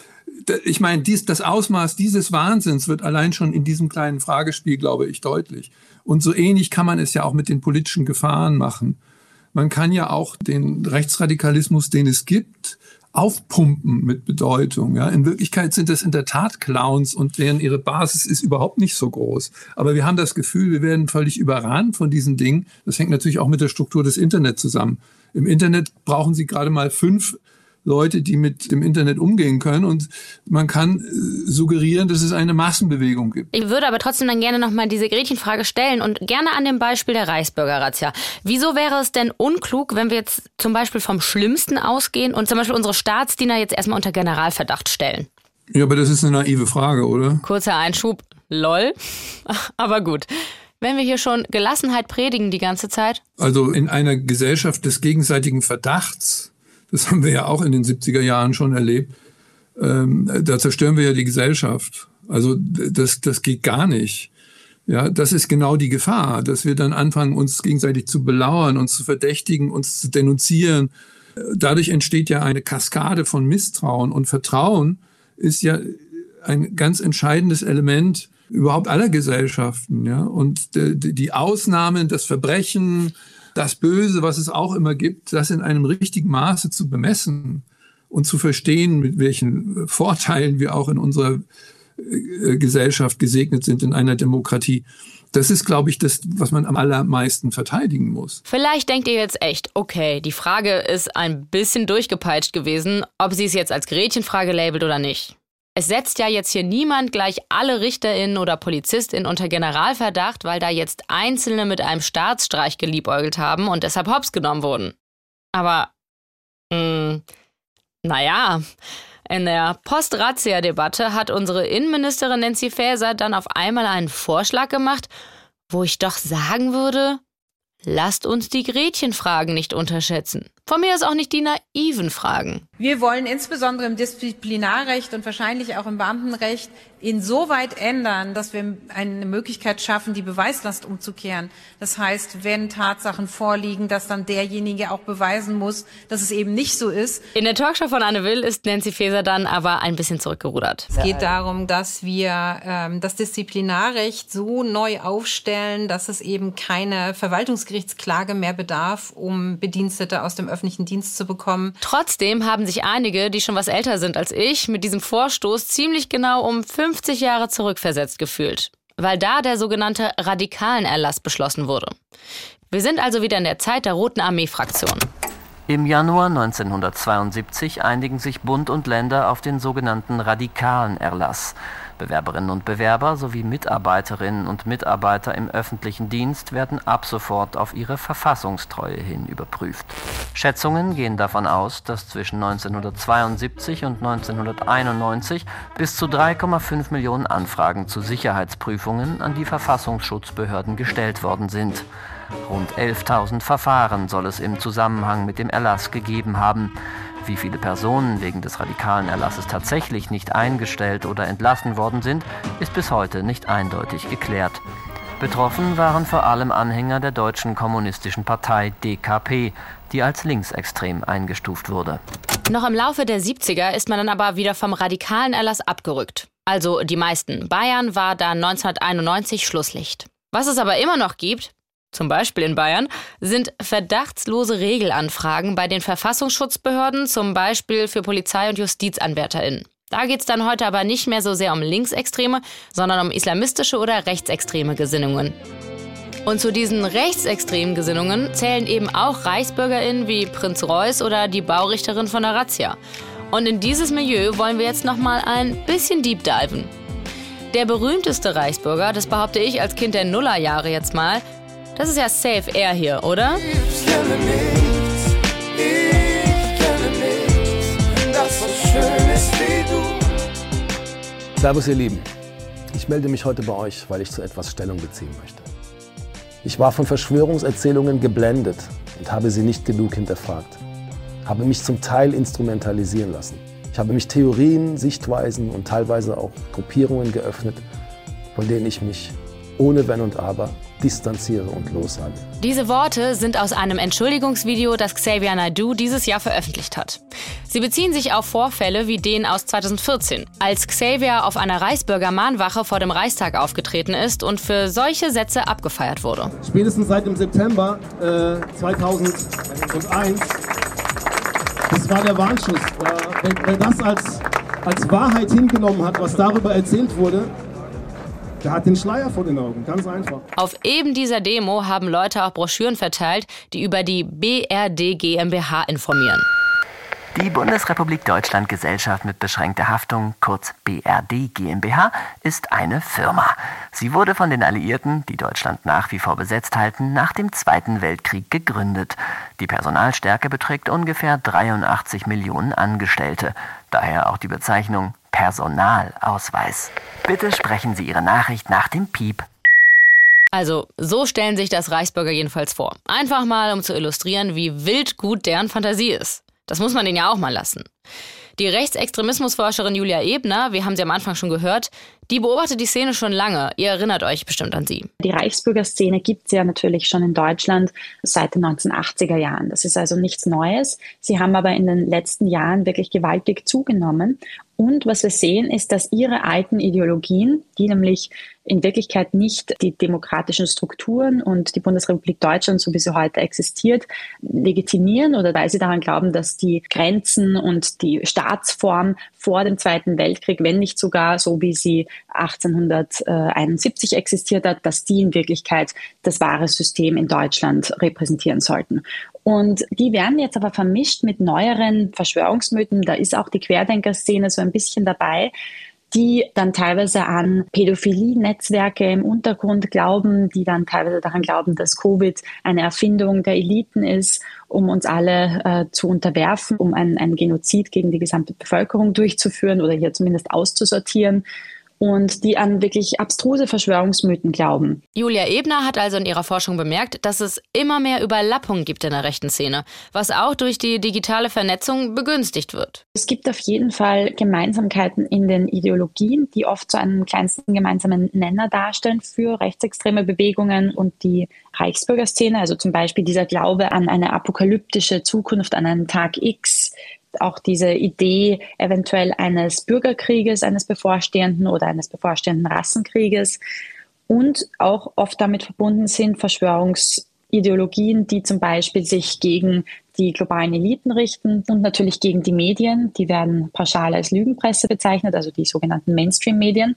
ich meine, dies, das Ausmaß dieses Wahnsinns wird allein schon in diesem kleinen Fragespiel, glaube ich, deutlich. Und so ähnlich kann man es ja auch mit den politischen Gefahren machen. Man kann ja auch den Rechtsradikalismus, den es gibt, aufpumpen mit Bedeutung. Ja. In Wirklichkeit sind es in der Tat Clowns und deren ihre Basis ist überhaupt nicht so groß. Aber wir haben das Gefühl, wir werden völlig überrannt von diesen Dingen. Das hängt natürlich auch mit der Struktur des Internets zusammen. Im Internet brauchen Sie gerade mal fünf Leute, die mit dem Internet umgehen können. Und man kann äh, suggerieren, dass es eine Massenbewegung gibt. Ich würde aber trotzdem dann gerne nochmal diese Gretchenfrage stellen und gerne an dem Beispiel der Reichsbürger-Razzia. Wieso wäre es denn unklug, wenn wir jetzt zum Beispiel vom Schlimmsten ausgehen und zum Beispiel unsere Staatsdiener jetzt erstmal unter Generalverdacht stellen? Ja, aber das ist eine naive Frage, oder? Kurzer Einschub. Lol. Aber gut. wenn wir hier schon Gelassenheit predigen die ganze Zeit? Also in einer Gesellschaft des gegenseitigen Verdachts, das haben wir ja auch in den 70er Jahren schon erlebt, ähm, da zerstören wir ja die Gesellschaft. Also das, das geht gar nicht. Ja, das ist genau die Gefahr, dass wir dann anfangen, uns gegenseitig zu belauern, uns zu verdächtigen, uns zu denunzieren. Dadurch entsteht ja eine Kaskade von Misstrauen und Vertrauen ist ja ein ganz entscheidendes Element überhaupt aller Gesellschaften. Ja? Und die Ausnahmen, das Verbrechen, das Böse, was es auch immer gibt, das in einem richtigen Maße zu bemessen und zu verstehen, mit welchen Vorteilen wir auch in unserer äh, Gesellschaft gesegnet sind in einer Demokratie. Das ist, glaube ich, das, was man am allermeisten verteidigen muss. Vielleicht denkt ihr jetzt echt, okay, die Frage ist ein bisschen durchgepeitscht gewesen, ob sie es jetzt als Gretchenfrage labelt oder nicht. Es setzt ja jetzt hier niemand gleich alle RichterInnen oder PolizistInnen unter Generalverdacht, weil da jetzt Einzelne mit einem Staatsstreich geliebäugelt haben und deshalb hops genommen wurden. Aber, mh, hm, naja, in der Post-Razzia-Debatte hat unsere Innenministerin Nancy Faeser dann auf einmal einen Vorschlag gemacht, wo ich doch sagen würde, lasst uns die Gretchenfragen nicht unterschätzen. Von mir ist auch nicht die naiven Fragen. Wir wollen insbesondere im Disziplinarrecht und wahrscheinlich auch im Beamtenrecht insoweit ändern, dass wir eine Möglichkeit schaffen, die Beweislast umzukehren. Das heißt, wenn Tatsachen vorliegen, dass dann derjenige auch beweisen muss, dass es eben nicht so ist. In der Talkshow von Anne Will ist Nancy Faeser dann aber ein bisschen zurückgerudert. Es geht darum, dass wir ähm, das Disziplinarrecht so neu aufstellen, dass es eben keine Verwaltungsgerichtsklage mehr bedarf, um Bedienstete aus dem öffentlichen Dienst zu bekommen. Trotzdem haben sich einige, die schon was älter sind als ich, mit diesem Vorstoß ziemlich genau um 50 Jahre zurückversetzt gefühlt, weil da der sogenannte radikalen Erlass beschlossen wurde. Wir sind also wieder in der Zeit der Roten Armee-Fraktion. Im Januar 1972 einigen sich Bund und Länder auf den sogenannten radikalen Erlass. Bewerberinnen und Bewerber sowie Mitarbeiterinnen und Mitarbeiter im öffentlichen Dienst werden ab sofort auf ihre Verfassungstreue hin überprüft. Schätzungen gehen davon aus, dass zwischen 1972 und 1991 bis zu 3,5 Millionen Anfragen zu Sicherheitsprüfungen an die Verfassungsschutzbehörden gestellt worden sind. Rund 11.000 Verfahren soll es im Zusammenhang mit dem Erlass gegeben haben. Wie viele Personen wegen des radikalen Erlasses tatsächlich nicht eingestellt oder entlassen worden sind, ist bis heute nicht eindeutig geklärt. Betroffen waren vor allem Anhänger der Deutschen Kommunistischen Partei DKP, die als linksextrem eingestuft wurde. Noch im Laufe der 70er ist man dann aber wieder vom radikalen Erlass abgerückt. Also die meisten. Bayern war da 1991 Schlusslicht. Was es aber immer noch gibt, zum Beispiel in Bayern, sind verdachtslose Regelanfragen bei den Verfassungsschutzbehörden, zum Beispiel für Polizei- und JustizanwärterInnen. Da geht es dann heute aber nicht mehr so sehr um linksextreme, sondern um islamistische oder rechtsextreme Gesinnungen. Und zu diesen rechtsextremen Gesinnungen zählen eben auch ReichsbürgerInnen wie Prinz Reuß oder die Baurichterin von der Razzia. Und in dieses Milieu wollen wir jetzt nochmal ein bisschen deep diven. Der berühmteste Reichsbürger, das behaupte ich als Kind der Nullerjahre jetzt mal, das ist ja safe er hier, oder? Ich kenne nichts, ich kenne nichts, das so schön ist wie du. Servus, ihr Lieben. Ich melde mich heute bei euch, weil ich zu etwas Stellung beziehen möchte. Ich war von Verschwörungserzählungen geblendet und habe sie nicht genug hinterfragt. Habe mich zum Teil instrumentalisieren lassen. Ich habe mich Theorien, Sichtweisen und teilweise auch Gruppierungen geöffnet, von denen ich mich ohne Wenn und Aber distanziere und lossage. Diese Worte sind aus einem Entschuldigungsvideo, das Xavier Naidoo dieses Jahr veröffentlicht hat. Sie beziehen sich auf Vorfälle wie den aus 2014, als Xavier auf einer Reichsbürger Mahnwache vor dem Reichstag aufgetreten ist und für solche Sätze abgefeiert wurde. Spätestens seit dem September äh, 2001, das war der Warnschuss. Äh, wer, wer das als, als Wahrheit hingenommen hat, was darüber erzählt wurde, der hat den Schleier vor den Augen, ganz einfach. Auf eben dieser Demo haben Leute auch Broschüren verteilt, die über die BRD GmbH informieren. Die Bundesrepublik Deutschland Gesellschaft mit beschränkter Haftung, kurz BRD GmbH, ist eine Firma. Sie wurde von den Alliierten, die Deutschland nach wie vor besetzt halten, nach dem Zweiten Weltkrieg gegründet. Die Personalstärke beträgt ungefähr 83 Millionen Angestellte. Daher auch die Bezeichnung Personalausweis. Bitte sprechen Sie Ihre Nachricht nach dem Piep Also, so stellen sich das Reichsbürger jedenfalls vor. Einfach mal, um zu illustrieren, wie wild gut deren Fantasie ist. Das muss man denen ja auch mal lassen. Die Rechtsextremismusforscherin Julia Ebner, wir haben sie am Anfang schon gehört, die beobachtet die Szene schon lange. Ihr erinnert euch bestimmt an sie. Die Reichsbürgerszene gibt es ja natürlich schon in Deutschland seit den 1980er Jahren. Das ist also nichts Neues. Sie haben aber in den letzten Jahren wirklich gewaltig zugenommen. Und was wir sehen, ist, dass ihre alten Ideologien, die nämlich in Wirklichkeit nicht die demokratischen Strukturen und die Bundesrepublik Deutschland, so wie sie heute existiert, legitimieren oder weil sie daran glauben, dass die Grenzen und die Staatsform vor dem Zweiten Weltkrieg, wenn nicht sogar so wie sie 1871 existiert hat, dass die in Wirklichkeit das wahre System in Deutschland repräsentieren sollten. Und die werden jetzt aber vermischt mit neueren Verschwörungsmythen. Da ist auch die Querdenker-Szene so ein bisschen dabei die dann teilweise an Pädophilie-Netzwerke im Untergrund glauben, die dann teilweise daran glauben, dass Covid eine Erfindung der Eliten ist, um uns alle äh, zu unterwerfen, um ein, ein Genozid gegen die gesamte Bevölkerung durchzuführen oder hier zumindest auszusortieren und die an wirklich abstruse Verschwörungsmythen glauben. Julia Ebner hat also in ihrer Forschung bemerkt, dass es immer mehr Überlappungen gibt in der rechten Szene, was auch durch die digitale Vernetzung begünstigt wird. Es gibt auf jeden Fall Gemeinsamkeiten in den Ideologien, die oft zu einem kleinsten gemeinsamen Nenner darstellen für rechtsextreme Bewegungen und die Reichsbürgerszene, also zum Beispiel dieser Glaube an eine apokalyptische Zukunft, an einen Tag X, auch diese Idee eventuell eines Bürgerkrieges, eines bevorstehenden oder eines bevorstehenden Rassenkrieges und auch oft damit verbunden sind Verschwörungsideologien, die zum Beispiel sich gegen die globalen Eliten richten und natürlich gegen die Medien. Die werden pauschal als Lügenpresse bezeichnet, also die sogenannten Mainstream-Medien.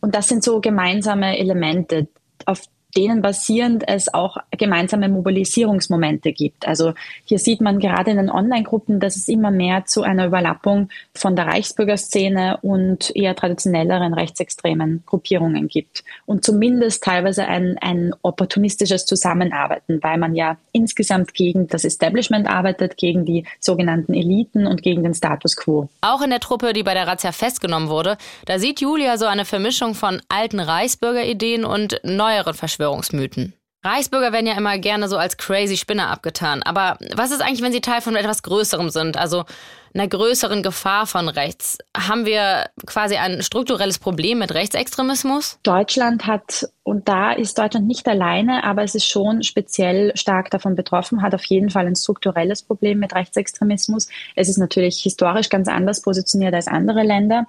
Und das sind so gemeinsame Elemente, auf denen basierend es auch gemeinsame Mobilisierungsmomente gibt. Also hier sieht man gerade in den Online-Gruppen, dass es immer mehr zu einer Überlappung von der Reichsbürgerszene und eher traditionelleren rechtsextremen Gruppierungen gibt. Und zumindest teilweise ein, ein opportunistisches Zusammenarbeiten, weil man ja insgesamt gegen das Establishment arbeitet, gegen die sogenannten Eliten und gegen den Status quo. Auch in der Truppe, die bei der Razzia festgenommen wurde, da sieht Julia so eine Vermischung von alten Reichsbürgerideen und neueren Verschwörungen. Verschwörungsmythen. Reichsbürger werden ja immer gerne so als crazy Spinner abgetan. Aber was ist eigentlich, wenn sie Teil von etwas Größerem sind, also einer größeren Gefahr von rechts? Haben wir quasi ein strukturelles Problem mit Rechtsextremismus? Deutschland hat, und da ist Deutschland nicht alleine, aber es ist schon speziell stark davon betroffen, hat auf jeden Fall ein strukturelles Problem mit Rechtsextremismus. Es ist natürlich historisch ganz anders positioniert als andere Länder.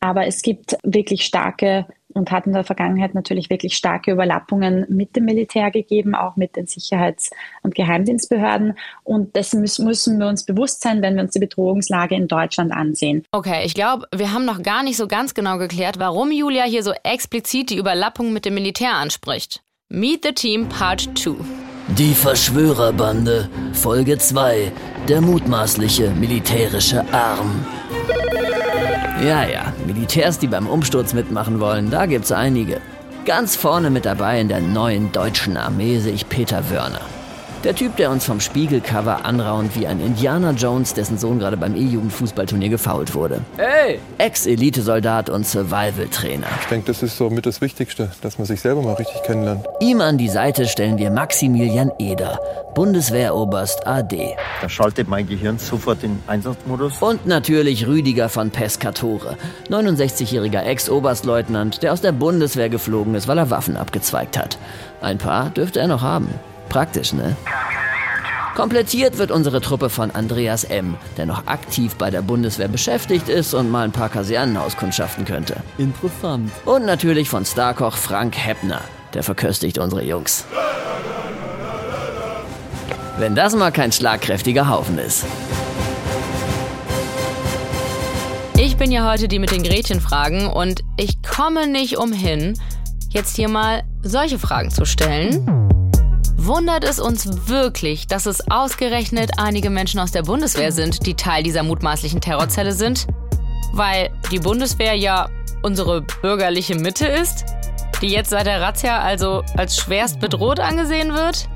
Aber es gibt wirklich starke und hat in der Vergangenheit natürlich wirklich starke Überlappungen mit dem Militär gegeben, auch mit den Sicherheits- und Geheimdienstbehörden. Und dessen müssen wir uns bewusst sein, wenn wir uns die Bedrohungslage in Deutschland ansehen. Okay, ich glaube, wir haben noch gar nicht so ganz genau geklärt, warum Julia hier so explizit die Überlappung mit dem Militär anspricht. Meet the Team Part 2. Die Verschwörerbande, Folge 2, der mutmaßliche militärische Arm. Ja, ja, Militärs, die beim Umsturz mitmachen wollen, da gibt's einige. Ganz vorne mit dabei in der neuen deutschen Armee sehe ich Peter Wörner. Der Typ, der uns vom Spiegelcover anraunt wie ein Indiana Jones, dessen Sohn gerade beim E-Jugend-Fußballturnier gefault wurde. Hey! Ex-Elitesoldat und Survival-Trainer. Ich denke, das ist so mit das Wichtigste, dass man sich selber mal richtig kennenlernt. Ihm an die Seite stellen wir Maximilian Eder, Bundeswehroberst AD. Da schaltet mein Gehirn sofort in Einsatzmodus. Und natürlich Rüdiger von Pescatore, 69-jähriger Ex-Oberstleutnant, der aus der Bundeswehr geflogen ist, weil er Waffen abgezweigt hat. Ein paar dürfte er noch haben. Praktisch, ne? Komplettiert wird unsere Truppe von Andreas M., der noch aktiv bei der Bundeswehr beschäftigt ist und mal ein paar Kasernen auskundschaften könnte. Interessant. Und natürlich von Starkoch Frank Heppner, der verköstigt unsere Jungs. Wenn das mal kein schlagkräftiger Haufen ist. Ich bin ja heute die mit den Gretchenfragen und ich komme nicht umhin, jetzt hier mal solche Fragen zu stellen. Wundert es uns wirklich, dass es ausgerechnet einige Menschen aus der Bundeswehr sind, die Teil dieser mutmaßlichen Terrorzelle sind? Weil die Bundeswehr ja unsere bürgerliche Mitte ist, die jetzt seit der Razzia also als schwerst bedroht angesehen wird?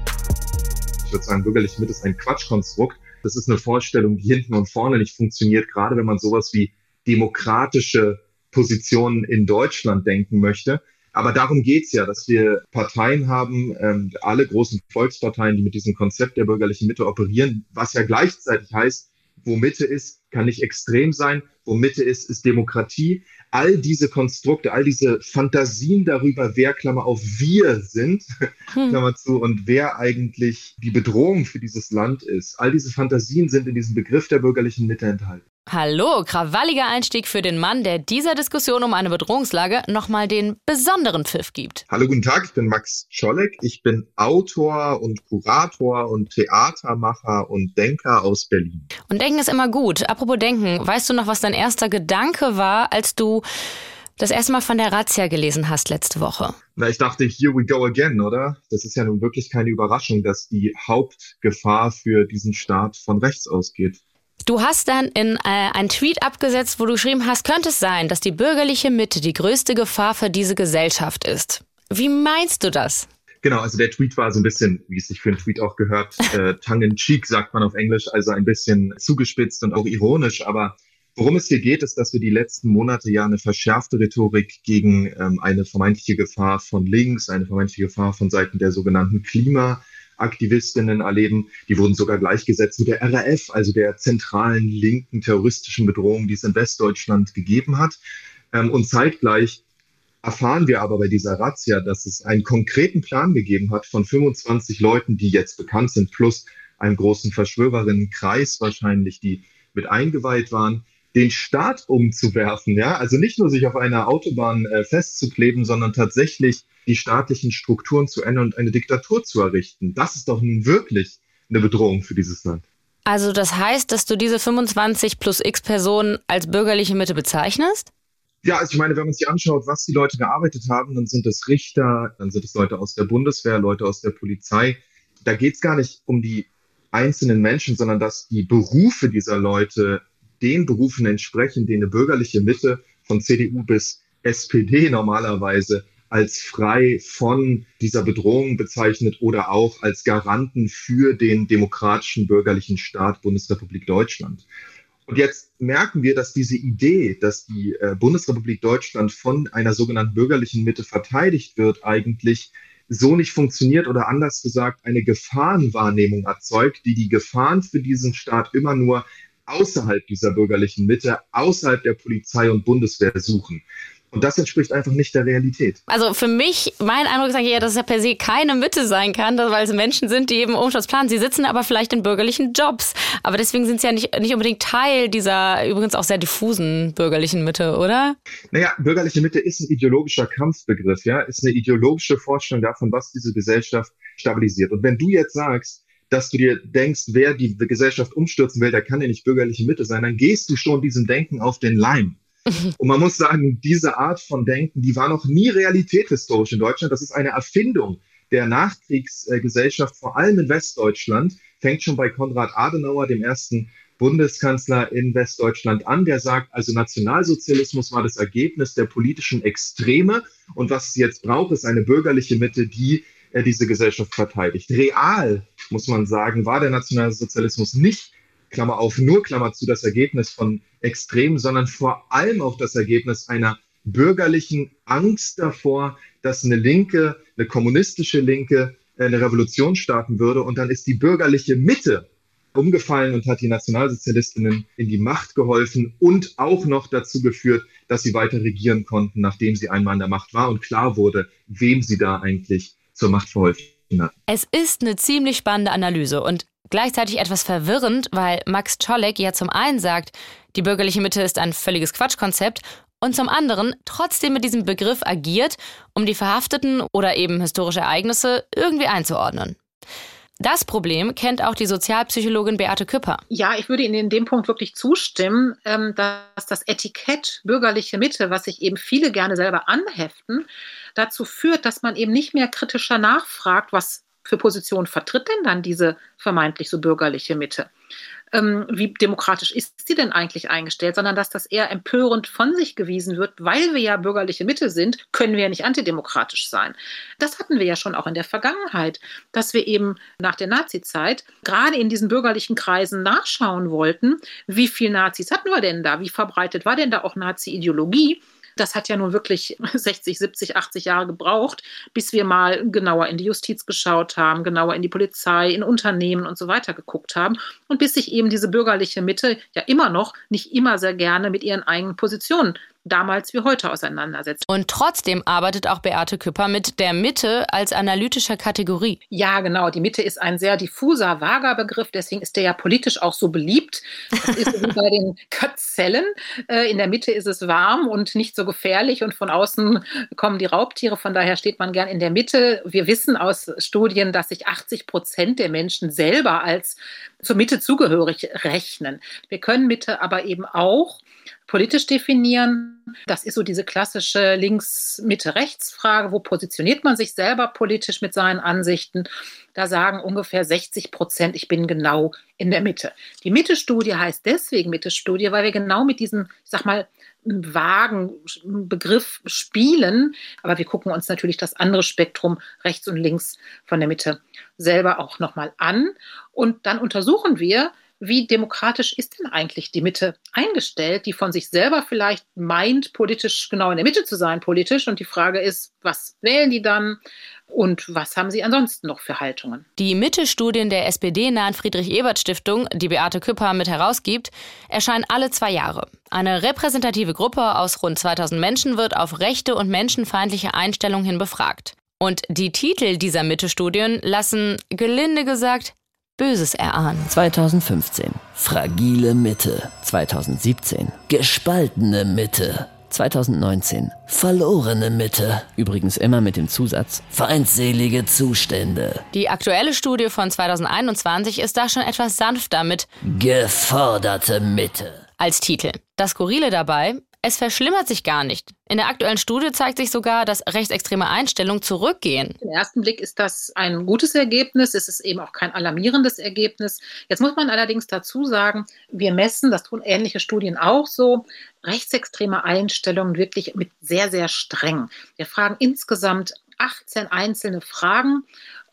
Ich würde sagen, bürgerliche Mitte ist ein Quatschkonstrukt. Das ist eine Vorstellung, die hinten und vorne nicht funktioniert, gerade wenn man sowas wie demokratische Positionen in Deutschland denken möchte. Aber darum geht's ja, dass wir Parteien haben, ähm, alle großen Volksparteien, die mit diesem Konzept der bürgerlichen Mitte operieren, was ja gleichzeitig heißt, wo Mitte ist, kann nicht extrem sein, wo Mitte ist, ist Demokratie. All diese Konstrukte, all diese Fantasien darüber, wer, Klammer auf, wir sind, hm. Klammer zu, und wer eigentlich die Bedrohung für dieses Land ist, all diese Fantasien sind in diesem Begriff der bürgerlichen Mitte enthalten. Hallo, krawalliger Einstieg für den Mann, der dieser Diskussion um eine Bedrohungslage nochmal den besonderen Pfiff gibt. Hallo, guten Tag, ich bin Max Scholleck. Ich bin Autor und Kurator und Theatermacher und Denker aus Berlin. Und Denken ist immer gut. Apropos Denken, weißt du noch, was dein erster Gedanke war, als du das erste Mal von der Razzia gelesen hast letzte Woche? Na, ich dachte, here we go again, oder? Das ist ja nun wirklich keine Überraschung, dass die Hauptgefahr für diesen Staat von rechts ausgeht. Du hast dann in äh, einen Tweet abgesetzt, wo du geschrieben hast, könnte es sein, dass die bürgerliche Mitte die größte Gefahr für diese Gesellschaft ist. Wie meinst du das? Genau, also der Tweet war so ein bisschen, wie es sich für einen Tweet auch gehört, äh, tongue in cheek sagt man auf Englisch, also ein bisschen zugespitzt und auch ironisch. Aber worum es hier geht, ist, dass wir die letzten Monate ja eine verschärfte Rhetorik gegen ähm, eine vermeintliche Gefahr von links, eine vermeintliche Gefahr von Seiten der sogenannten Klima Aktivistinnen erleben. Die wurden sogar gleichgesetzt mit der RAF, also der zentralen linken terroristischen Bedrohung, die es in Westdeutschland gegeben hat. Ähm, und zeitgleich erfahren wir aber bei dieser Razzia, dass es einen konkreten Plan gegeben hat von 25 Leuten, die jetzt bekannt sind, plus einem großen Verschwörerinnenkreis wahrscheinlich, die mit eingeweiht waren, den Staat umzuwerfen, ja, also nicht nur sich auf einer Autobahn äh, festzukleben, sondern tatsächlich die staatlichen Strukturen zu ändern und eine Diktatur zu errichten. Das ist doch nun wirklich eine Bedrohung für dieses Land. Also das heißt, dass du diese 25 plus x Personen als bürgerliche Mitte bezeichnest? Ja, also ich meine, wenn man sich anschaut, was die Leute gearbeitet haben, dann sind es Richter, dann sind es Leute aus der Bundeswehr, Leute aus der Polizei. Da geht es gar nicht um die einzelnen Menschen, sondern dass die Berufe dieser Leute den Berufen entsprechen, die eine bürgerliche Mitte von CDU bis SPD normalerweise als frei von dieser Bedrohung bezeichnet oder auch als Garanten für den demokratischen bürgerlichen Staat Bundesrepublik Deutschland. Und jetzt merken wir, dass diese Idee, dass die äh, Bundesrepublik Deutschland von einer sogenannten bürgerlichen Mitte verteidigt wird, eigentlich so nicht funktioniert oder anders gesagt eine Gefahrenwahrnehmung erzeugt, die die Gefahren für diesen Staat immer nur außerhalb dieser bürgerlichen Mitte, außerhalb der Polizei und Bundeswehr suchen. Und das entspricht einfach nicht der Realität. Also für mich, mein Eindruck ist eigentlich eher, dass es ja per se keine Mitte sein kann, weil es Menschen sind, die eben Umsturz planen. Sie sitzen aber vielleicht in bürgerlichen Jobs. Aber deswegen sind sie ja nicht, nicht unbedingt Teil dieser übrigens auch sehr diffusen bürgerlichen Mitte, oder? Naja, bürgerliche Mitte ist ein ideologischer Kampfbegriff, ja, ist eine ideologische Vorstellung davon, was diese Gesellschaft stabilisiert. Und wenn du jetzt sagst, dass du dir denkst, wer die Gesellschaft umstürzen will, der kann ja nicht bürgerliche Mitte sein, dann gehst du schon diesem Denken auf den Leim. Und man muss sagen, diese Art von Denken, die war noch nie Realität historisch in Deutschland. Das ist eine Erfindung der Nachkriegsgesellschaft, vor allem in Westdeutschland. Fängt schon bei Konrad Adenauer, dem ersten Bundeskanzler in Westdeutschland an, der sagt, also Nationalsozialismus war das Ergebnis der politischen Extreme und was es jetzt braucht, ist eine bürgerliche Mitte, die er diese Gesellschaft verteidigt. Real, muss man sagen, war der Nationalsozialismus nicht, Klammer auf, nur Klammer zu, das Ergebnis von Extremen, sondern vor allem auch das Ergebnis einer bürgerlichen Angst davor, dass eine Linke, eine kommunistische Linke äh, eine Revolution starten würde. Und dann ist die bürgerliche Mitte umgefallen und hat die Nationalsozialistinnen in die Macht geholfen und auch noch dazu geführt, dass sie weiter regieren konnten, nachdem sie einmal an der Macht war und klar wurde, wem sie da eigentlich zur Macht verholfen hat. Es ist eine ziemlich spannende Analyse und gleichzeitig etwas verwirrend, weil Max Czolek ja zum einen sagt, die bürgerliche Mitte ist ein völliges Quatschkonzept und zum anderen trotzdem mit diesem Begriff agiert, um die verhafteten oder eben historische Ereignisse irgendwie einzuordnen. Das Problem kennt auch die Sozialpsychologin Beate Küpper. Ja, ich würde Ihnen in dem Punkt wirklich zustimmen, ähm, dass das Etikett bürgerliche Mitte, was sich eben viele gerne selber anheften, dazu führt, dass man eben nicht mehr kritischer nachfragt, was für Positionen vertritt denn dann diese vermeintlich so bürgerliche Mitte? Ähm, wie demokratisch ist sie denn eigentlich eingestellt, sondern dass das eher empörend von sich gewiesen wird, weil wir ja bürgerliche Mitte sind, können wir ja nicht antidemokratisch sein. Das hatten wir ja schon auch in der Vergangenheit, dass wir eben nach der Nazizeit gerade in diesen bürgerlichen Kreisen nachschauen wollten, wie viele Nazis hatten wir denn da, wie verbreitet war denn da auch Nazi-Ideologie Das hat ja nun wirklich 60, 70, 80 Jahre gebraucht, bis wir mal genauer in die Justiz geschaut haben, genauer in die Polizei, in Unternehmen und so weiter geguckt haben. Und bis sich eben diese bürgerliche Mitte ja immer noch nicht immer sehr gerne mit ihren eigenen Positionen damals wie heute auseinandersetzt. Und trotzdem arbeitet auch Beate Küpper mit der Mitte als analytischer Kategorie. Ja, genau. Die Mitte ist ein sehr diffuser, vager Begriff. Deswegen ist der ja politisch auch so beliebt. Das ist wie bei den Kötzellen. Äh, in der Mitte ist es warm und nicht so gefährlich und von außen kommen die Raubtiere. Von daher steht man gern in der Mitte. Wir wissen aus Studien, dass sich 80 Prozent der Menschen selber als zur Mitte zugehörig rechnen. Wir können Mitte aber eben auch politisch definieren. Das ist so diese klassische Links-Mitte-Rechts-Frage. Wo positioniert man sich selber politisch mit seinen Ansichten? Da sagen ungefähr 60 Prozent, ich bin genau in der Mitte. Die Mitte-Studie heißt deswegen Mitte-Studie, weil wir genau mit diesem, ich sag mal, vagen Begriff spielen. Aber wir gucken uns natürlich das andere Spektrum rechts und links von der Mitte selber auch nochmal an. Und dann untersuchen wir, wie demokratisch ist denn eigentlich die Mitte eingestellt, die von sich selber vielleicht meint, politisch genau in der Mitte zu sein, politisch. Und die Frage ist, was wählen die dann? Und was haben sie ansonsten noch für Haltungen? Die Mitte-Studien der SPD-nahen Friedrich-Ebert-Stiftung, die Beate Küpper mit herausgibt, erscheinen alle zwei Jahre. Eine repräsentative Gruppe aus rund 2000 Menschen wird auf rechte und menschenfeindliche Einstellungen hin befragt. Und die Titel dieser Mitte-Studien lassen, gelinde gesagt, Böses erahnen. 2015 Fragile Mitte. 2017 Gespaltene Mitte. 2019 Verlorene Mitte. Übrigens immer mit dem Zusatz Feindselige Zustände. Die aktuelle Studie von 2021 ist da schon etwas sanfter mit Geforderte Mitte als Titel. Das Skurrile dabei, es verschlimmert sich gar nicht. In der aktuellen Studie zeigt sich sogar, dass rechtsextreme Einstellungen zurückgehen. Im ersten Blick ist das ein gutes Ergebnis. Es ist eben auch kein alarmierendes Ergebnis. Jetzt muss man allerdings dazu sagen, wir messen, das tun ähnliche Studien auch so, rechtsextreme Einstellungen wirklich mit sehr, sehr streng. Wir fragen insgesamt 18 einzelne Fragen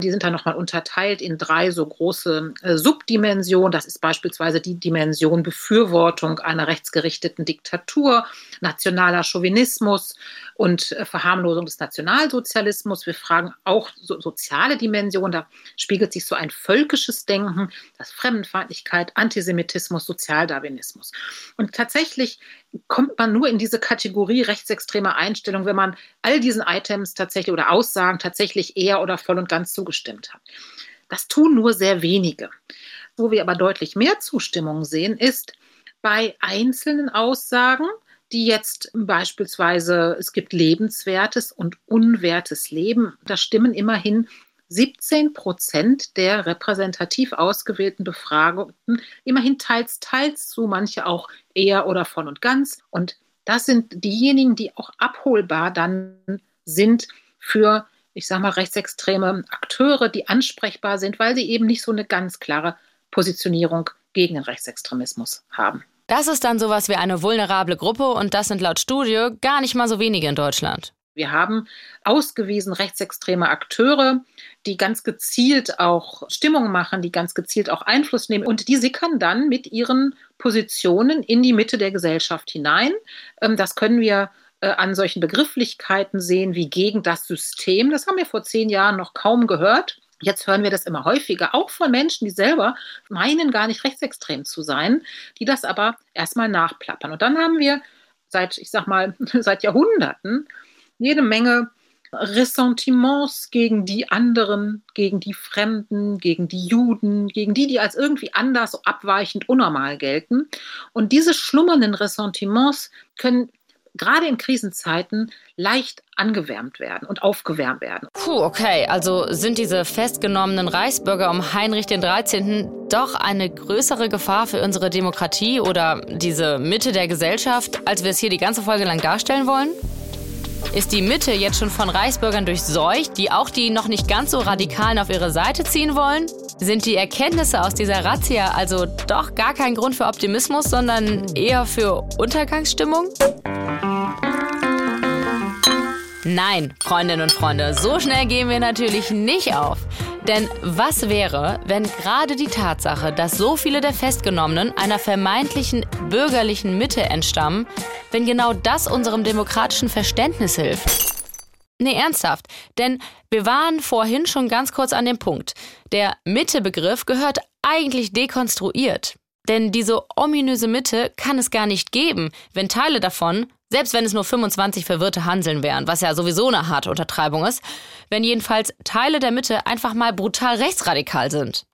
die sind dann nochmal unterteilt in drei so große äh, Subdimensionen. Das ist beispielsweise die Dimension Befürwortung einer rechtsgerichteten Diktatur, nationaler Chauvinismus und äh, Verharmlosung des Nationalsozialismus. Wir fragen auch so, soziale Dimensionen. Da spiegelt sich so ein völkisches Denken, das Fremdenfeindlichkeit, Antisemitismus, Sozialdarwinismus. Und tatsächlich kommt man nur in diese Kategorie rechtsextremer Einstellung, wenn man all diesen Items tatsächlich oder Aussagen tatsächlich eher oder voll und ganz zugestimmt hat. Das tun nur sehr wenige. Wo wir aber deutlich mehr Zustimmung sehen, ist bei einzelnen Aussagen, die jetzt beispielsweise, es gibt lebenswertes und unwertes Leben. Da stimmen immerhin 17 Prozent der repräsentativ ausgewählten Befragten immerhin teils, teils zu, manche auch eher oder voll und ganz. Und das sind diejenigen, die auch abholbar dann sind für, ich sage mal, rechtsextreme Akteure, die ansprechbar sind, weil sie eben nicht so eine ganz klare Positionierung gegen den Rechtsextremismus haben. Das ist dann sowas wie eine vulnerable Gruppe und das sind laut Studie gar nicht mal so wenige in Deutschland. Wir haben ausgewiesen rechtsextreme Akteure, die ganz gezielt auch Stimmung machen, die ganz gezielt auch Einfluss nehmen. Und die sickern dann mit ihren Positionen in die Mitte der Gesellschaft hinein. Ähm, das können wir äh, an solchen Begrifflichkeiten sehen wie gegen das System. Das haben wir vor zehn Jahren noch kaum gehört. Jetzt hören wir das immer häufiger, auch von Menschen, die selber meinen, gar nicht rechtsextrem zu sein, die das aber erstmal nachplappern. Und dann haben wir seit, ich sag mal, seit Jahrhunderten jede Menge Ressentiments gegen die anderen, gegen die Fremden, gegen die Juden, gegen die, die als irgendwie anders, abweichend, unnormal gelten. Und diese schlummernden Ressentiments können gerade in Krisenzeiten leicht angewärmt werden und aufgewärmt werden. Puh, okay, also sind diese festgenommenen Reichsbürger um Heinrich den 13. doch eine größere Gefahr für unsere Demokratie oder diese Mitte der Gesellschaft, als wir es hier die ganze Folge lang darstellen wollen? Ist die Mitte jetzt schon von Reichsbürgern durchseucht, die auch die noch nicht ganz so Radikalen auf ihre Seite ziehen wollen? Sind die Erkenntnisse aus dieser Razzia also doch gar kein Grund für Optimismus, sondern eher für Untergangsstimmung? Nein, Freundinnen und Freunde, so schnell gehen wir natürlich nicht auf. Denn was wäre, wenn gerade die Tatsache, dass so viele der Festgenommenen einer vermeintlichen bürgerlichen Mitte entstammen, wenn genau das unserem demokratischen Verständnis hilft? Nee, ernsthaft. Denn wir waren vorhin schon ganz kurz an dem Punkt. Der Mitte-Begriff gehört eigentlich dekonstruiert. Denn diese ominöse Mitte kann es gar nicht geben, wenn Teile davon, selbst wenn es nur 25 verwirrte Hanseln wären, was ja sowieso eine harte Untertreibung ist, wenn jedenfalls Teile der Mitte einfach mal brutal rechtsradikal sind.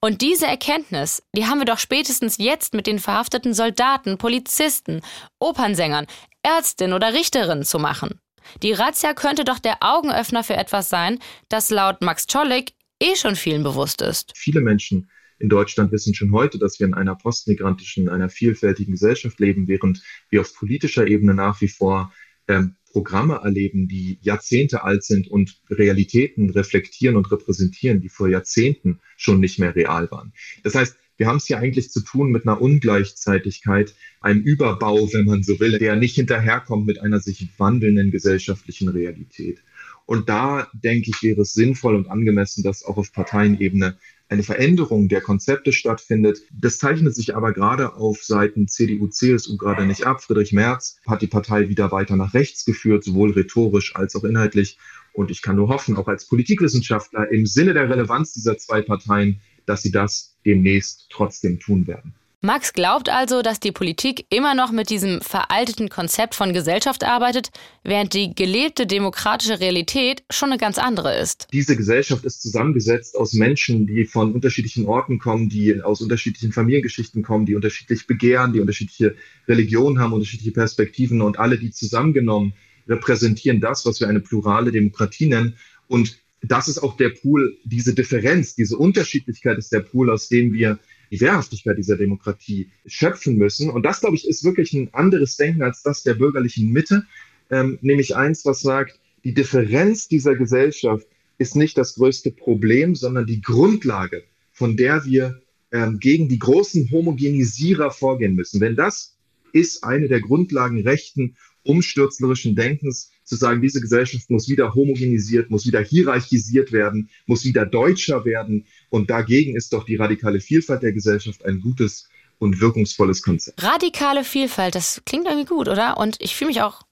Und diese Erkenntnis, die haben wir doch spätestens jetzt mit den verhafteten Soldaten, Polizisten, Opernsängern, Ärztinnen oder Richterinnen zu machen. Die Razzia könnte doch der Augenöffner für etwas sein, das laut Max Czollik eh schon vielen bewusst ist. Viele Menschen in Deutschland wissen schon heute, dass wir in einer postmigrantischen, in einer vielfältigen Gesellschaft leben, während wir auf politischer Ebene nach wie vor ähm, Programme erleben, die Jahrzehnte alt sind und Realitäten reflektieren und repräsentieren, die vor Jahrzehnten schon nicht mehr real waren. Das heißt, wir haben es hier eigentlich zu tun mit einer Ungleichzeitigkeit, einem Überbau, wenn man so will, der nicht hinterherkommt mit einer sich wandelnden gesellschaftlichen Realität. Und da denke ich, wäre es sinnvoll und angemessen, dass auch auf Parteienebene eine Veränderung der Konzepte stattfindet. Das zeichnet sich aber gerade auf Seiten CDU, CSU gerade nicht ab. Friedrich Merz hat die Partei wieder weiter nach rechts geführt, sowohl rhetorisch als auch inhaltlich. Und ich kann nur hoffen, auch als Politikwissenschaftler im Sinne der Relevanz dieser zwei Parteien, dass sie das demnächst trotzdem tun werden. Max glaubt also, dass die Politik immer noch mit diesem veralteten Konzept von Gesellschaft arbeitet, während die gelebte demokratische Realität schon eine ganz andere ist. Diese Gesellschaft ist zusammengesetzt aus Menschen, die von unterschiedlichen Orten kommen, die aus unterschiedlichen Familiengeschichten kommen, die unterschiedlich begehren, die unterschiedliche Religionen haben, unterschiedliche Perspektiven und alle, die zusammengenommen repräsentieren das, was wir eine plurale Demokratie nennen. Und das ist auch der Pool, diese Differenz, diese Unterschiedlichkeit ist der Pool, aus dem wir die Wehrhaftigkeit dieser Demokratie schöpfen müssen. Und das, glaube ich, ist wirklich ein anderes Denken als das der bürgerlichen Mitte, ähm, nämlich eins, was sagt, die Differenz dieser Gesellschaft ist nicht das größte Problem, sondern die Grundlage, von der wir ähm, gegen die großen Homogenisierer vorgehen müssen. Wenn das ist eine der Grundlagen rechten, umstürzlerischen Denkens, zu sagen, diese Gesellschaft muss wieder homogenisiert, muss wieder hierarchisiert werden, muss wieder deutscher werden. Und dagegen ist doch die radikale Vielfalt der Gesellschaft ein gutes und wirkungsvolles Konzept. Radikale Vielfalt, das klingt irgendwie gut, oder? Und ich fühle mich auch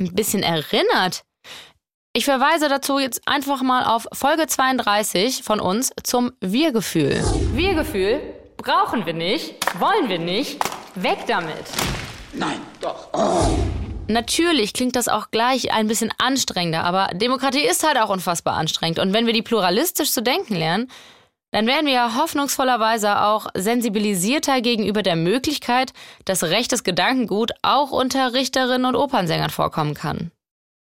ein bisschen erinnert. Ich verweise dazu jetzt einfach mal auf Folge 32 von uns zum Wir-Gefühl. Wir-Gefühl brauchen wir nicht, wollen wir nicht, weg damit. Nein, doch. Oh. Natürlich klingt das auch gleich ein bisschen anstrengender, aber Demokratie ist halt auch unfassbar anstrengend. Und wenn wir die pluralistisch zu denken lernen, dann werden wir ja hoffnungsvollerweise auch sensibilisierter gegenüber der Möglichkeit, dass rechtes Gedankengut auch unter Richterinnen und Opernsängern vorkommen kann.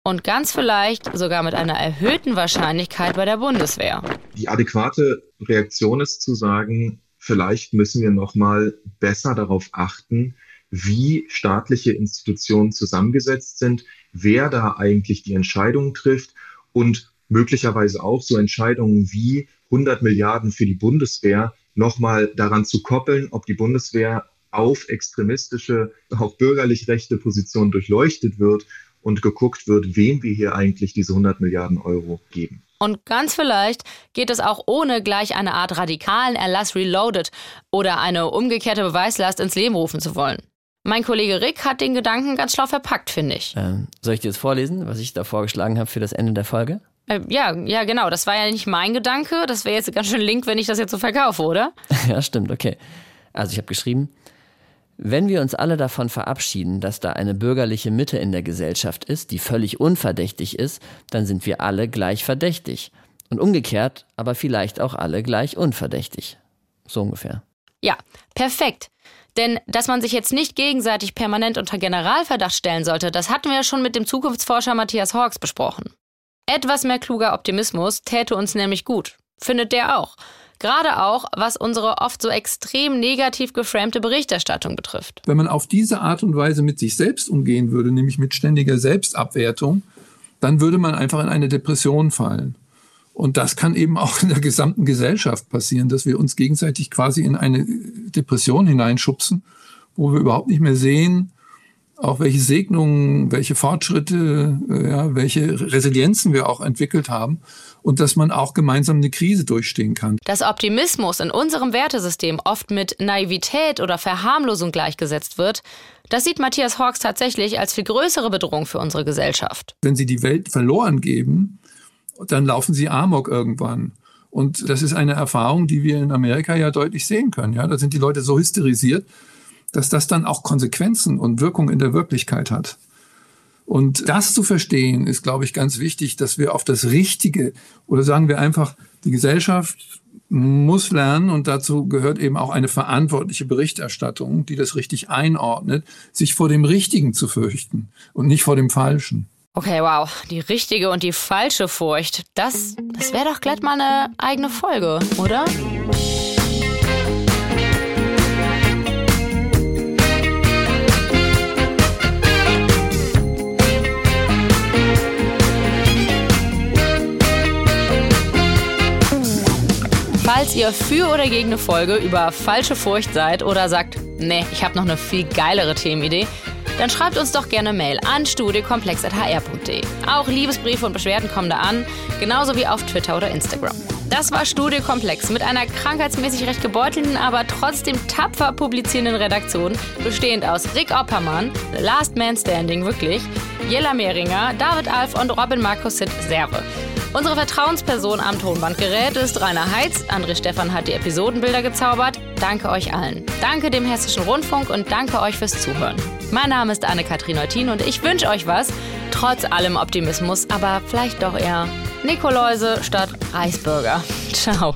Und ganz vielleicht sogar mit einer erhöhten Wahrscheinlichkeit bei der Bundeswehr. Die adäquate Reaktion ist zu sagen, vielleicht müssen wir noch mal besser darauf achten, wie staatliche Institutionen zusammengesetzt sind, wer da eigentlich die Entscheidungen trifft und möglicherweise auch so Entscheidungen wie 100 Milliarden für die Bundeswehr nochmal daran zu koppeln, ob die Bundeswehr auf extremistische, auch bürgerlich rechte Positionen durchleuchtet wird und geguckt wird, wem wir hier eigentlich diese 100 Milliarden Euro geben. Und ganz vielleicht geht es auch ohne gleich eine Art radikalen Erlass Reloaded oder eine umgekehrte Beweislast ins Leben rufen zu wollen. Mein Kollege Rick hat den Gedanken ganz schlau verpackt, finde ich. Ähm, soll ich dir jetzt vorlesen, was ich da vorgeschlagen habe für das Ende der Folge? Äh, ja, ja, genau. Das war ja nicht mein Gedanke. Das wäre jetzt ganz schön link, wenn ich das jetzt so verkaufe, oder? ja, stimmt, okay. Also ich habe geschrieben, wenn wir uns alle davon verabschieden, dass da eine bürgerliche Mitte in der Gesellschaft ist, die völlig unverdächtig ist, dann sind wir alle gleich verdächtig. Und umgekehrt, aber vielleicht auch alle gleich unverdächtig. So ungefähr. Ja, perfekt. Denn dass man sich jetzt nicht gegenseitig permanent unter Generalverdacht stellen sollte, das hatten wir ja schon mit dem Zukunftsforscher Matthias Hawks besprochen. Etwas mehr kluger Optimismus täte uns nämlich gut. Findet der auch. Gerade auch, was unsere oft so extrem negativ geframte Berichterstattung betrifft. Wenn man auf diese Art und Weise mit sich selbst umgehen würde, nämlich mit ständiger Selbstabwertung, dann würde man einfach in eine Depression fallen. Und das kann eben auch in der gesamten Gesellschaft passieren, dass wir uns gegenseitig quasi in eine Depression hineinschubsen, wo wir überhaupt nicht mehr sehen, auch welche Segnungen, welche Fortschritte, äh, ja, welche Resilienzen wir auch entwickelt haben und dass man auch gemeinsam eine Krise durchstehen kann. Dass Optimismus in unserem Wertesystem oft mit Naivität oder Verharmlosung gleichgesetzt wird, das sieht Matthias Hawks tatsächlich als viel größere Bedrohung für unsere Gesellschaft. Wenn Sie die Welt verloren geben, dann laufen Sie Amok irgendwann. Und das ist eine Erfahrung, die wir in Amerika ja deutlich sehen können. Ja, da sind die Leute so hysterisiert, dass das dann auch Konsequenzen und Wirkung in der Wirklichkeit hat. Und das zu verstehen, ist, glaube ich, ganz wichtig, dass wir auf das Richtige oder sagen wir einfach, die Gesellschaft muss lernen und dazu gehört eben auch eine verantwortliche Berichterstattung, die das richtig einordnet, sich vor dem Richtigen zu fürchten und nicht vor dem Falschen. Okay, wow, die richtige und die falsche Furcht, das, das wäre doch glatt mal eine eigene Folge, oder? Falls ihr für oder gegen eine Folge über falsche Furcht seid oder sagt, nee, ich habe noch eine viel geilere Themenidee, dann schreibt uns doch gerne Mail an studiekomplex.hr.de. Auch Liebesbriefe und Beschwerden kommen da an, genauso wie auf Twitter oder Instagram. Das war Studiekomplex mit einer krankheitsmäßig recht gebeutelten, aber trotzdem tapfer publizierenden Redaktion, bestehend aus Rick Oppermann, The Last Man Standing wirklich, Jella Mehringer, David Alf und Robin Markus Serve. Unsere Vertrauensperson am Tonbandgerät ist Rainer Heitz. André Stefan hat die Episodenbilder gezaubert. Danke euch allen. Danke dem Hessischen Rundfunk und danke euch fürs Zuhören. Mein Name ist Anne-Kathrin Neutin und ich wünsche euch was, trotz allem Optimismus, aber vielleicht doch eher Nikoläuse statt Reisbürger. Ciao.